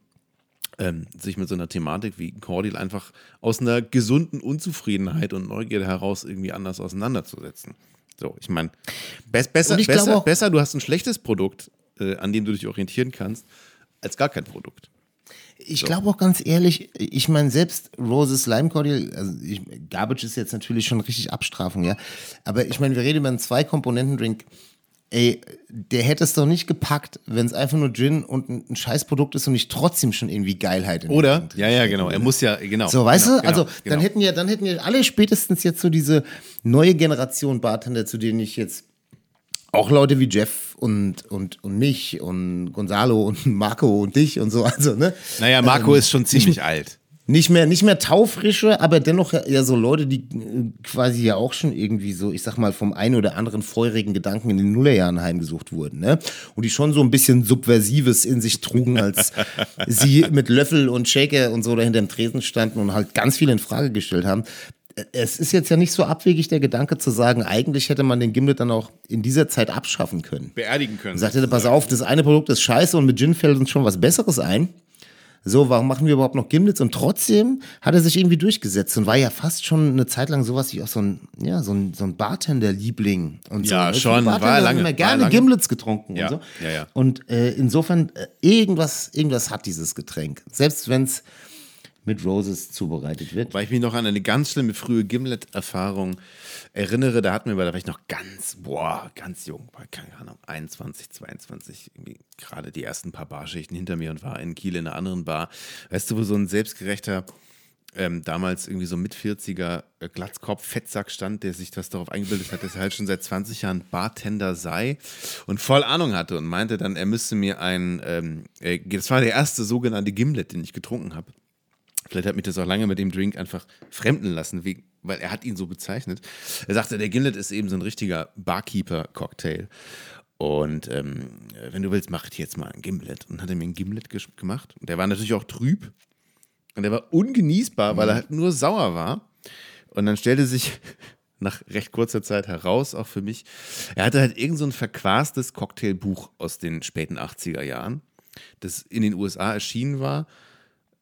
ähm, sich mit so einer Thematik wie Cordial einfach aus einer gesunden Unzufriedenheit und Neugierde heraus irgendwie anders auseinanderzusetzen. So, ich meine, bess, besser, ich besser, besser, du hast ein schlechtes Produkt, äh, an dem du dich orientieren kannst, als gar kein Produkt. Ich glaube auch ganz ehrlich, ich meine, selbst Roses Lime Cordial, also ich, Garbage ist jetzt natürlich schon richtig Abstrafung, ja. Aber ich meine, wir reden über einen Zwei-Komponenten-Drink. Ey, der hätte es doch nicht gepackt, wenn es einfach nur Gin und ein, ein Scheißprodukt ist und ich trotzdem schon irgendwie Geilheit in Oder? Ja, ja, genau. Er muss ja, genau. So, weißt genau, du? Also, genau, dann genau. hätten ja, dann hätten ja alle spätestens jetzt so diese neue Generation Bartender, zu denen ich jetzt auch Leute wie Jeff und, und, und mich und Gonzalo und Marco und dich und so, also, ne? Naja, Marco ist schon ziemlich alt. Nicht mehr, nicht mehr taufrische, aber dennoch ja, so Leute, die äh, quasi ja auch schon irgendwie so, ich sag mal, vom einen oder anderen feurigen Gedanken in den Nullerjahren heimgesucht wurden, ne? Und die schon so ein bisschen Subversives in sich trugen, als sie mit Löffel und Shaker und so da hinterm Tresen standen und halt ganz viel in Frage gestellt haben. Äh, Es ist jetzt ja nicht so abwegig der Gedanke zu sagen, eigentlich hätte man den Gimlet dann auch in dieser Zeit abschaffen können. Beerdigen können. Sagt er, pass auf, das eine Produkt ist scheiße und mit Gin fällt uns schon was Besseres ein. So, warum machen wir überhaupt noch Gimlets? Und trotzdem hat er sich irgendwie durchgesetzt und war ja fast schon eine Zeit lang sowas wie auch so ein, ja, so ein, so ein Bartender-Liebling. Und Ja, so. schon, Bartender war haben lange, immer war gerne lange. Gimlets getrunken Ja, und so. ja, ja. Und äh, insofern, äh, irgendwas, irgendwas hat dieses Getränk. Selbst wenn es mit Roses zubereitet wird. Weil ich mich noch an eine ganz schlimme frühe Gimlet-Erfahrung erinnere. Da hatten wir, da war ich noch ganz, boah, ganz jung, war keine Ahnung, 21, 22, irgendwie gerade die ersten paar Barschichten hinter mir und war in Kiel in einer anderen Bar. Weißt du, wo so ein selbstgerechter, ähm, damals irgendwie so mit 40er äh, Glatzkopf, Fettsack stand, der sich das darauf eingebildet hat, dass er halt schon seit 20 Jahren Bartender sei und voll Ahnung hatte und meinte dann, er müsste mir ein, ähm, äh, das war der erste sogenannte Gimlet, den ich getrunken habe. Vielleicht hat mich das auch lange mit dem Drink einfach fremden lassen, wie, weil er hat ihn so bezeichnet. Er sagte, der Gimlet ist eben so ein richtiger Barkeeper-Cocktail. Und ähm, wenn du willst, mach ich jetzt mal ein Gimlet. Und hat er mir ein Gimlet gemacht. Und der war natürlich auch trüb. Und der war ungenießbar, weil er halt nur sauer war. Und dann stellte sich nach recht kurzer Zeit heraus, auch für mich, er hatte halt irgend so ein verquastes Cocktailbuch aus den späten 80er Jahren, das in den USA erschienen war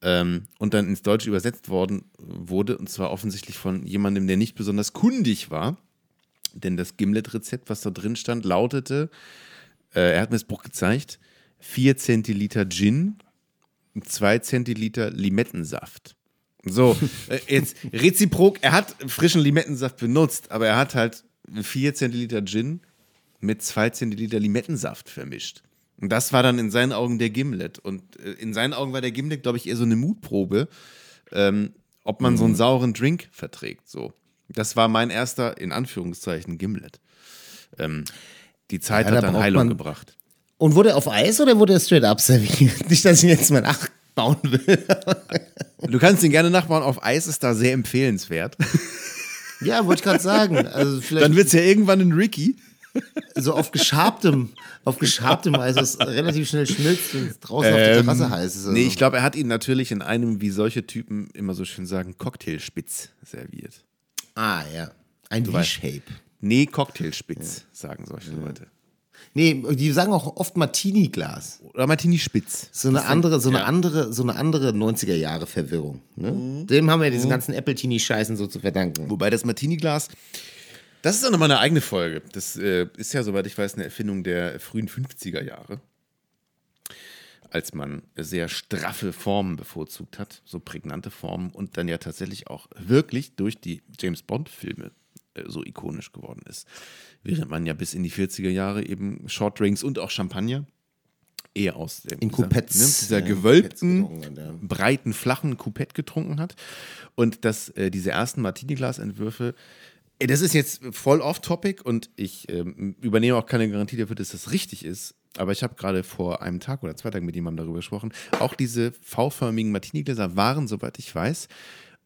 ähm, und dann ins Deutsche übersetzt worden wurde, und zwar offensichtlich von jemandem, der nicht besonders kundig war. Denn das Gimlet-Rezept, was da drin stand, lautete, äh, er hat mir das Buch gezeigt, 4 Zentiliter Gin, 2 Zentiliter Limettensaft. So, äh, jetzt reziprok, er hat frischen Limettensaft benutzt, aber er hat halt 4 Zentiliter Gin mit 2 Zentiliter Limettensaft vermischt. Und das war dann in seinen Augen der Gimlet. Und äh, in seinen Augen war der Gimlet, glaube ich, eher so eine Mutprobe, ähm, ob man so einen sauren Drink verträgt. So. Das war mein erster, in Anführungszeichen, Gimlet. Ähm, die Zeit Ja, hat dann Heilung gebracht. Und wurde er auf Eis oder wurde er straight up serviert? Nicht, dass ich ihn jetzt mal nachbauen will. Du kannst ihn gerne nachbauen. Auf Eis ist da sehr empfehlenswert. ja, wollte ich gerade sagen. Also vielleicht Dann wird es ja irgendwann ein Ricky. So auf geschabtem, auf geschabtem Eis, das relativ schnell schmilzt und draußen auf der Terrasse heiß ist. Also. Nee, ich glaube, er hat ihn natürlich in einem, wie solche Typen immer so schön sagen, Cocktailspitz serviert. Ah, ja. Ein. V-Shape. Nee, Cocktailspitz, sagen solche Leute. Nee, die sagen auch oft Martini-Glas. Oder Martini Spitz. So eine andere, so eine ja. andere, so eine andere 90er Jahre Verwirrung. Ne? Dem haben wir diesen ganzen Apple-Tini-Scheißen so zu verdanken. Wobei das Martini-Glas, das ist auch nochmal eine eigene Folge. Das äh, ist ja, soweit ich weiß, eine Erfindung der frühen 50er Jahre. Als man sehr straffe Formen bevorzugt hat, so prägnante Formen und dann ja tatsächlich auch wirklich durch die James Bond-Filme äh, so ikonisch geworden ist. Während man ja bis in die 40er Jahre eben Shortdrinks und auch Champagner eher aus dem, In dieser, ne, dieser ja, gewölbten, ja. breiten, flachen Coupette getrunken hat. Und dass äh, diese ersten Martini-Glas-Entwürfe, das ist jetzt voll off-topic und ich ähm, übernehme auch keine Garantie dafür, dass das richtig ist. Aber ich habe gerade vor einem Tag oder zwei Tagen mit jemandem darüber gesprochen. Auch diese V-förmigen Martini-Gläser waren, soweit ich weiß,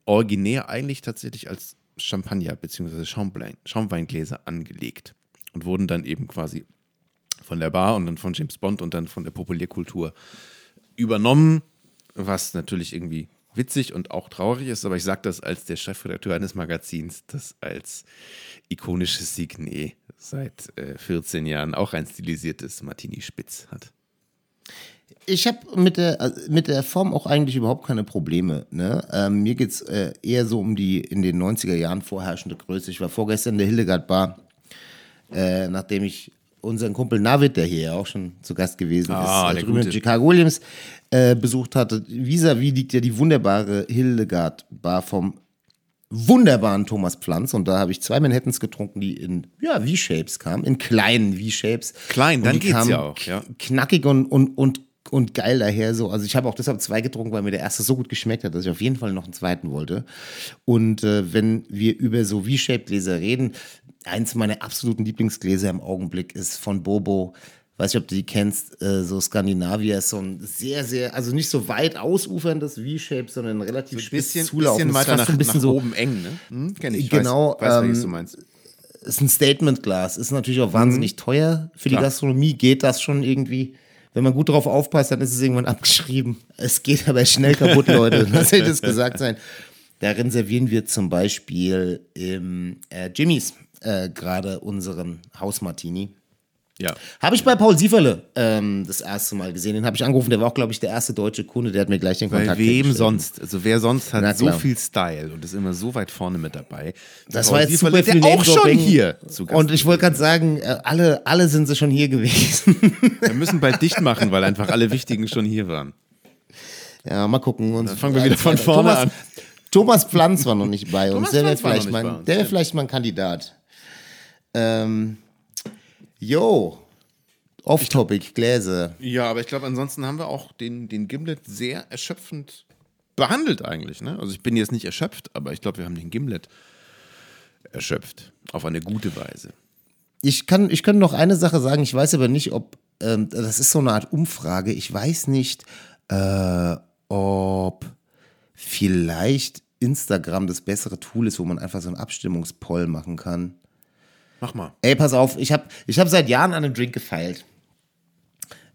originär eigentlich tatsächlich als Champagner bzw. Schaumwein, Schaumweingläser angelegt und wurden dann eben quasi von der Bar und dann von James Bond und dann von der Populärkultur übernommen, was natürlich irgendwie witzig und auch traurig ist, aber ich sage das als der Chefredakteur eines Magazins, das als ikonisches Signet seit äh, 14 Jahren auch ein stilisiertes Martini-Spitz hat. Ich habe mit der, also mit der Form auch eigentlich überhaupt keine Probleme. Ne? Ähm, mir geht es äh, eher so um die in den 90er Jahren vorherrschende Größe. Ich war vorgestern in der Hildegard Bar äh, nachdem ich unseren Kumpel Navid, der hier ja auch schon zu Gast gewesen Ah, ist, der äh, drüben in. Chicago Williams äh, besucht hatte. Vis-à-vis liegt ja die wunderbare Hildegard Bar vom wunderbaren Thomas Pflanz und da habe ich zwei Manhattans getrunken, die in ja, V-Shapes kamen, in kleinen V-Shapes. Klein, Und dann geht's kamen ja auch, ja. Knackig und, und, und, und geil daher so. Also ich habe auch deshalb zwei getrunken, weil mir der erste so gut geschmeckt hat, dass ich auf jeden Fall noch einen zweiten wollte. Und äh, wenn wir über so V-Shaped-Gläser reden, eins meiner absoluten Lieblingsgläser im Augenblick ist von Bobo. Weiß nicht, ob du die kennst, äh, so Skandinavier, ist so ein sehr, sehr, also nicht so weit ausuferndes V-Shape, sondern relativ Ein spitz bisschen, zulaufen. bisschen Ist weiter nach, ein bisschen nach so, oben eng, ne? Hm, kenn ich. Genau, Weiß, weiß ähm, du meinst. ist ein Statement-Glas, ist natürlich auch wahnsinnig teuer. Für die Klar. Gastronomie geht das schon irgendwie. Wenn man gut drauf aufpasst, dann ist es irgendwann abgeschrieben. Es geht aber schnell kaputt, Leute. Das hätte es gesagt sein. Darin servieren wir zum Beispiel im äh, Jimmys äh, gerade unseren Hausmartini. Ja. Habe ich bei Paul Sieferle ähm, das erste Mal gesehen. Den habe ich angerufen. Der war auch, glaube ich, der erste deutsche Kunde. Der hat mir gleich den Bei Kontakt wem hergestellt. sonst? Also wer sonst Na hat so viel Style und ist immer so weit vorne mit dabei? Das Paul war jetzt Sieferle, super viel der auch schon hier Und ich wollte gerade sagen, äh, alle, alle sind sie schon hier gewesen. Wir müssen bald dicht machen, weil einfach alle Wichtigen schon hier waren. Ja, mal gucken. Uns fangen wir wieder von vorne Thomas, an. Thomas Pflanz war noch nicht bei uns. Thomas Der wäre vielleicht, bei mein, der wär vielleicht mal ein Kandidat. Ähm, jo, off-topic, Gläser. Ja, aber ich glaube, ansonsten haben wir auch den, den Gimlet sehr erschöpfend behandelt eigentlich. Ne? Also ich bin jetzt nicht erschöpft, aber ich glaube, wir haben den Gimlet erschöpft. Auf eine gute Weise. Ich kann, ich kann noch eine Sache sagen. Ich weiß aber nicht, ob, ähm, das ist so eine Art Umfrage. Ich weiß nicht, äh, ob vielleicht Instagram das bessere Tool ist, wo man einfach so einen Abstimmungspoll machen kann. Mach mal. Ey, pass auf, ich habe ich hab seit Jahren an einem Drink gefeilt.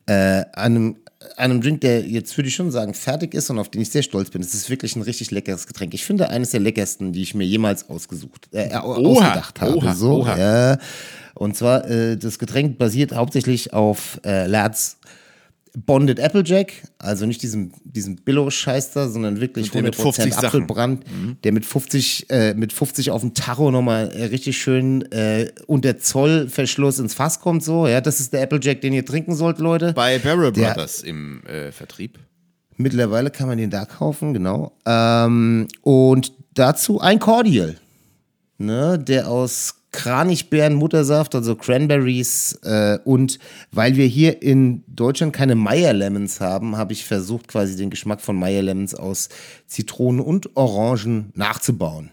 Äh, an einem, an einem Drink, der jetzt würde ich schon sagen, fertig ist und auf den ich sehr stolz bin. Es ist wirklich ein richtig leckeres Getränk. Ich finde eines der leckersten, die ich mir jemals ausgesucht, äh, äh, ausgedacht habe. oha, so, oha. Ja. Und zwar, äh, das Getränk basiert hauptsächlich auf äh, Lads Bonded Applejack, also nicht diesem, diesem Billo-Scheiß da, sondern wirklich Und der mit 100% 50 Sachen. Apfelbrand, der mit 50, äh, mit 50 auf dem Tacho nochmal äh, richtig schön äh, unter Zollverschluss ins Fass kommt so. Ja, das ist der Applejack, den ihr trinken sollt, Leute. Bei Barrel Der- Brothers im äh, Vertrieb. Mittlerweile kann man den da kaufen, genau. Ähm, und dazu ein Cordial, ne, der aus Kranichbeeren, Muttersaft, also Cranberries äh, und weil wir hier in Deutschland keine Meyer Lemons haben, habe ich versucht quasi den Geschmack von Meyer Lemons aus Zitronen und Orangen nachzubauen.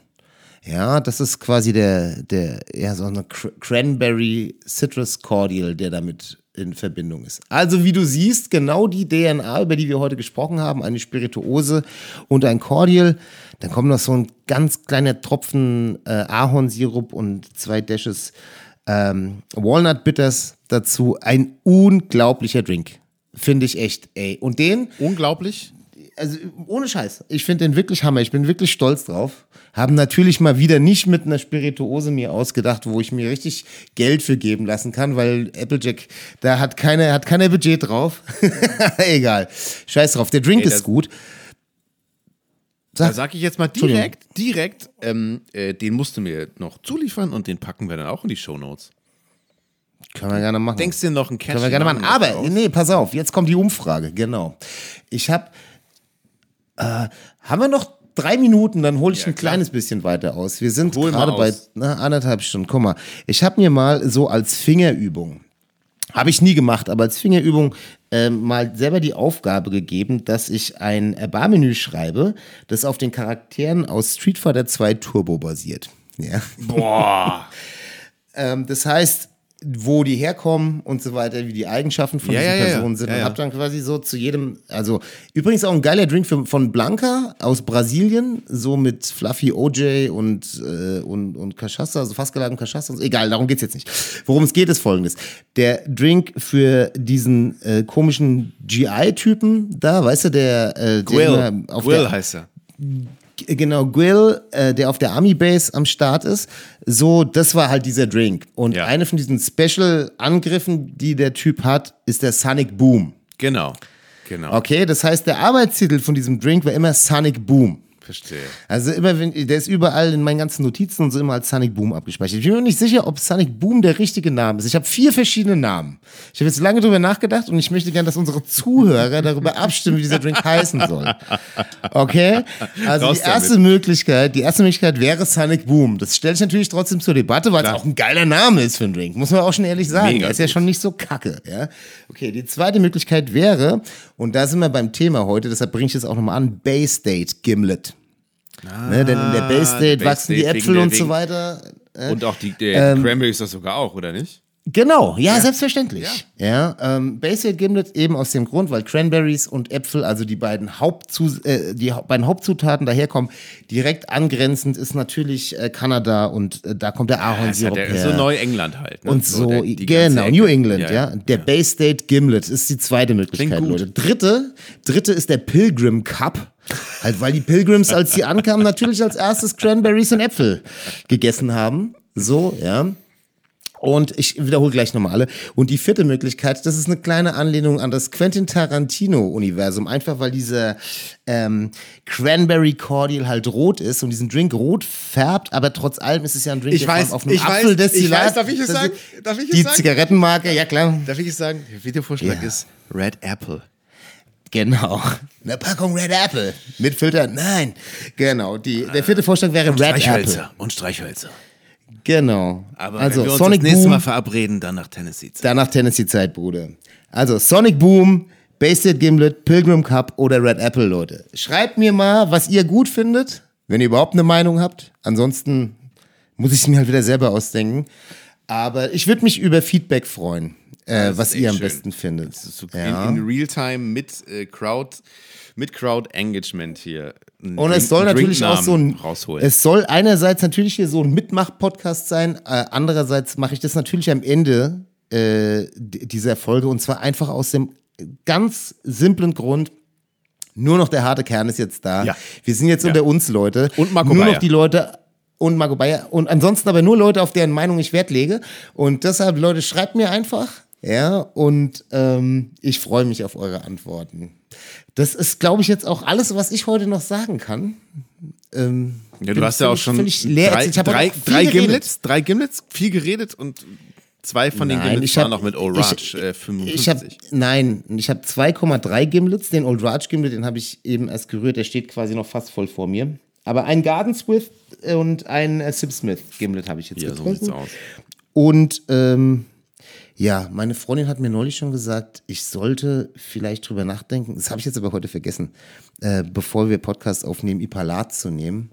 Ja, das ist quasi der, der, ja, so eine Cr Cranberry Citrus Cordial, der damit in Verbindung ist. Also, wie du siehst, genau die DNA, über die wir heute gesprochen haben, eine Spirituose und ein Cordial. Dann kommt noch so ein ganz kleiner Tropfen äh, Ahornsirup und zwei Dashes ähm, Walnut Bitters dazu. Ein unglaublicher Drink. Finde ich echt, ey. Und den, Unglaublich. Also ohne Scheiß, ich finde den wirklich Hammer. Ich bin wirklich stolz drauf. Haben natürlich mal wieder nicht mit einer Spirituose mir ausgedacht, wo ich mir richtig Geld für geben lassen kann, weil Applejack, da hat keiner, hat keiner Budget drauf. Egal. Scheiß drauf. Der Drink Ey, ist gut. Da sage ich jetzt mal direkt, direkt, ähm, äh, den musst du mir noch zuliefern und den packen wir dann auch in die Shownotes. Können wir gerne machen. Denkst du dir noch ein Catchy Können wir gerne machen. Aber, nee, pass auf, jetzt kommt die Umfrage, genau. Ich habe, äh, haben wir noch drei Minuten, dann hole ich ein kleines bisschen weiter aus. Wir sind Hol gerade bei na, anderthalb Stunden. Guck mal, ich habe mir mal so als Fingerübung, habe ich nie gemacht, aber als Fingerübung ähm, mal selber die Aufgabe gegeben, dass ich ein äh, Barmenü schreibe, das auf den Charakteren aus Street Fighter 2 Turbo basiert. Ja. Boah. Ähm, das heißt, wo die herkommen und so weiter, wie die Eigenschaften von Ja, diesen ja, ja, ja. Personen sind. Und hab dann quasi so zu jedem, also übrigens auch ein geiler Drink für, von Blanca aus Brasilien, so mit Fluffy OJ und, äh, und, und Cachaça, also fast geladen Cachaça. so. Egal, darum geht's jetzt nicht. Worum es geht, ist folgendes. Der Drink für diesen äh, komischen GI-Typen da, weißt du, der, äh, der Grill. immer auf Grill der, heißt er. Genau, Grill, äh, der auf der Army Base am Start ist. So, das war halt dieser Drink. Und Ja. eine von diesen Special-Angriffen, die der Typ hat, ist der Sonic Boom. Genau. Genau. Okay, das heißt, der Arbeitstitel von diesem Drink war immer Sonic Boom. Verstehe. Also immer, wenn, der ist überall in meinen ganzen Notizen und so immer als Sonic Boom abgespeichert. Ich bin mir nicht sicher, ob Sonic Boom der richtige Name ist. Ich habe vier verschiedene Namen. Ich habe jetzt lange drüber nachgedacht und ich möchte gerne, dass unsere Zuhörer darüber abstimmen, wie dieser Drink heißen soll. Okay? Also Raus die erste Möglichkeit, die erste Möglichkeit wäre Sonic Boom. Das stelle ich natürlich trotzdem zur Debatte, weil es auch ein geiler Name ist für einen Drink. Muss man auch schon ehrlich sagen. Mega Der ist ja schon nicht so kacke. Ja? Okay, die zweite Möglichkeit wäre, und da sind wir beim Thema heute, deshalb bringe ich es auch nochmal an, Bay State Gimlet. ne, denn in der Bay State wachsen die State wegen Äpfel der- und so weiter. Äh, Und auch die der Ähm, Cranberries das sogar auch, oder nicht? Genau, ja, selbstverständlich. Ja, ähm, Bay State Gimlet eben aus dem Grund, weil Cranberries und Äpfel, also die beiden, Hauptzu äh, die beiden Hauptzutaten daherkommen. Direkt angrenzend ist natürlich äh, Kanada und äh, da kommt der Ahornsirup der, her. so Neuengland halt. Ne? Und so, der- die ganze genau. New England, ja. Der Bay State Gimlet ist die zweite Möglichkeit. Leute. Dritte, dritte ist der Pilgrim Cup. Halt, weil die Pilgrims, als sie ankamen, natürlich als erstes Cranberries und Äpfel gegessen haben. So, ja. Und ich wiederhole gleich nochmal alle. Und die vierte Möglichkeit, das ist eine kleine Anlehnung an das Quentin Tarantino-Universum. Einfach weil dieser ähm, Cranberry Cordial halt rot ist und diesen Drink rot färbt, aber trotz allem ist es ja ein Drink, Ich der weiß, auf einem ich weiß, Apfeldestillat- ich weiß, darf ich es sagen? Darf ich es Die sagen? Zigarettenmarke, ja klar. Darf ich es sagen? Der Videovorschlag Ja. ist Red Apple. Genau. Eine Packung Red Apple. Mit Filter? Nein. Genau. Die, der vierte Vorschlag wäre Red Apple. Streichhölzer. Und Streichhölzer. Genau. Aber also wenn wir uns Sonic das nächste Boom, Mal verabreden, dann nach Tennessee. danach Tennessee-Zeit, Bruder. Also Sonic Boom, Bay State Gimlet, Pilgrim Cup oder Red Apple, Leute. Schreibt mir mal, was ihr gut findet, wenn ihr überhaupt eine Meinung habt. Ansonsten muss ich es mir halt wieder selber ausdenken. Aber ich würde mich über Feedback freuen, äh, was ihr am schön. besten findet. So Ja. in, in Realtime mit äh, Crowd, mit Crowd Engagement hier. Und es soll natürlich auch so ein, rausholen. es soll einerseits natürlich hier so ein Mitmach-Podcast sein, äh, andererseits mache ich das natürlich am Ende äh, dieser Folge und zwar einfach aus dem ganz simplen Grund, nur noch der harte Kern ist jetzt da. Ja. Wir sind jetzt unter uns, Leute. Und Marco Nur Bayer. noch die Leute und Marco Bayer und ansonsten aber nur Leute, auf deren Meinung ich Wert lege. Und deshalb, Leute, schreibt mir einfach. Ja, und ähm, ich freue mich auf eure Antworten. Das ist, glaube ich, jetzt auch alles, was ich heute noch sagen kann. Ähm, ja, du hast ja auch schon drei, hab drei, drei. Gimlets, drei Gimlets, viel geredet und zwei von den Nein, Gimlets ich waren hab- noch mit Old Raj äh, 55. Ich habe nein, ich habe 2,3 Gimlets. Den Old Raj Gimlet, den habe ich eben erst gerührt. Der steht quasi noch fast voll vor mir. Aber ein Garden Swift und ein äh, Sip Smith Gimlet habe ich jetzt ja, so getrunken. sieht's aus. Und ähm, ja, meine Freundin hat mir neulich schon gesagt, ich sollte vielleicht drüber nachdenken. Das habe ich jetzt aber heute vergessen, äh, bevor wir Podcast aufnehmen, Ipalat zu nehmen.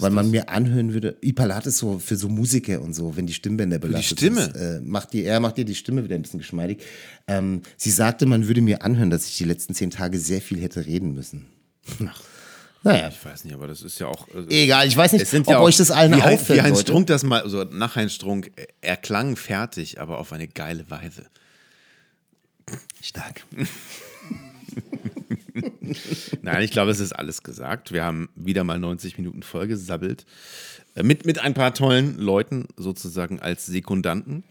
Weil man mir anhören würde, Ipalat ist so für so Musiker und so, wenn die Stimmbänder belastet Stimme? ist, äh, macht die, er macht dir die Stimme wieder ein bisschen geschmeidig. Ähm, sie sagte, man würde mir anhören, dass ich die letzten zehn Tage sehr viel hätte reden müssen. Naja, Ich weiß nicht, aber das ist ja auch. also- egal, ich weiß nicht, ob ja euch das allen wie, auffällt, Wie Heinz Leute. Strunk das mal, also nach Heinz Strunk, äh, er klang fertig, aber auf eine geile Weise. Stark. Nein, ich glaube, es ist alles gesagt. Wir haben wieder mal 90 Minuten vollgesabbelt. Äh, Mit, mit ein paar tollen Leuten sozusagen als Sekundanten.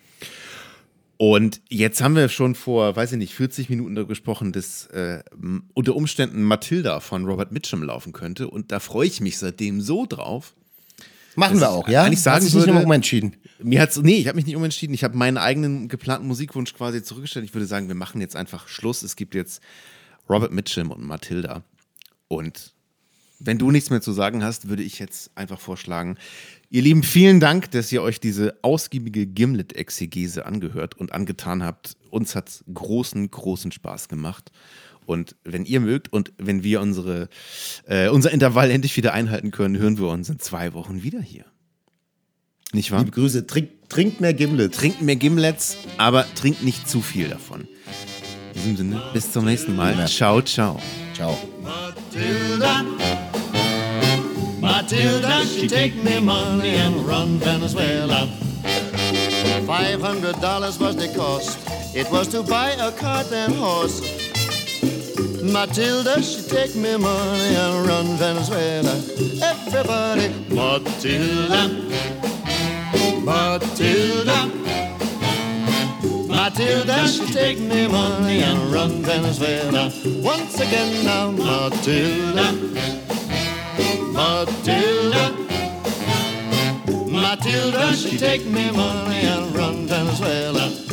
Und jetzt haben wir schon vor, weiß ich nicht, 40 Minuten darüber gesprochen, dass äh, unter Umständen Matilda von Robert Mitchum laufen könnte. Und da freue ich mich seitdem so drauf. Machen wir ich auch, ja? eigentlich sagen Hast nicht würde- immer umentschieden. Mir hat's, nee, ich habe mich nicht umentschieden. Ich habe meinen eigenen geplanten Musikwunsch quasi zurückgestellt. Ich würde sagen, wir machen jetzt einfach Schluss. Es gibt jetzt Robert Mitchum und Matilda. Und wenn du nichts mehr zu sagen hast, würde ich jetzt einfach vorschlagen, ihr Lieben, vielen Dank, dass ihr euch diese ausgiebige Gimlet-Exegese angehört und angetan habt. Uns hat's großen, großen Spaß gemacht. Und wenn ihr mögt und wenn wir unsere, äh, unser Intervall endlich wieder einhalten können, hören wir uns in zwei Wochen wieder hier. Nicht wahr? Liebe Grüße, trink, trinkt mehr Gimlet. Trinkt mehr Gimlets, aber trinkt nicht zu viel davon. In diesem Sinne, bis zum nächsten Mal. Ciao, ciao. Ciao. Matilda, Matilda, she take me money and run Venezuela. Five hundred dollars was the cost. It was to buy a cart and horse. Matilda, she take me money and run Venezuela. Everybody, Matilda, Matilda. Matilda, she take me money and run Venezuela. Once again now, Matilda. Matilda. Matilda, she take me money and run Venezuela.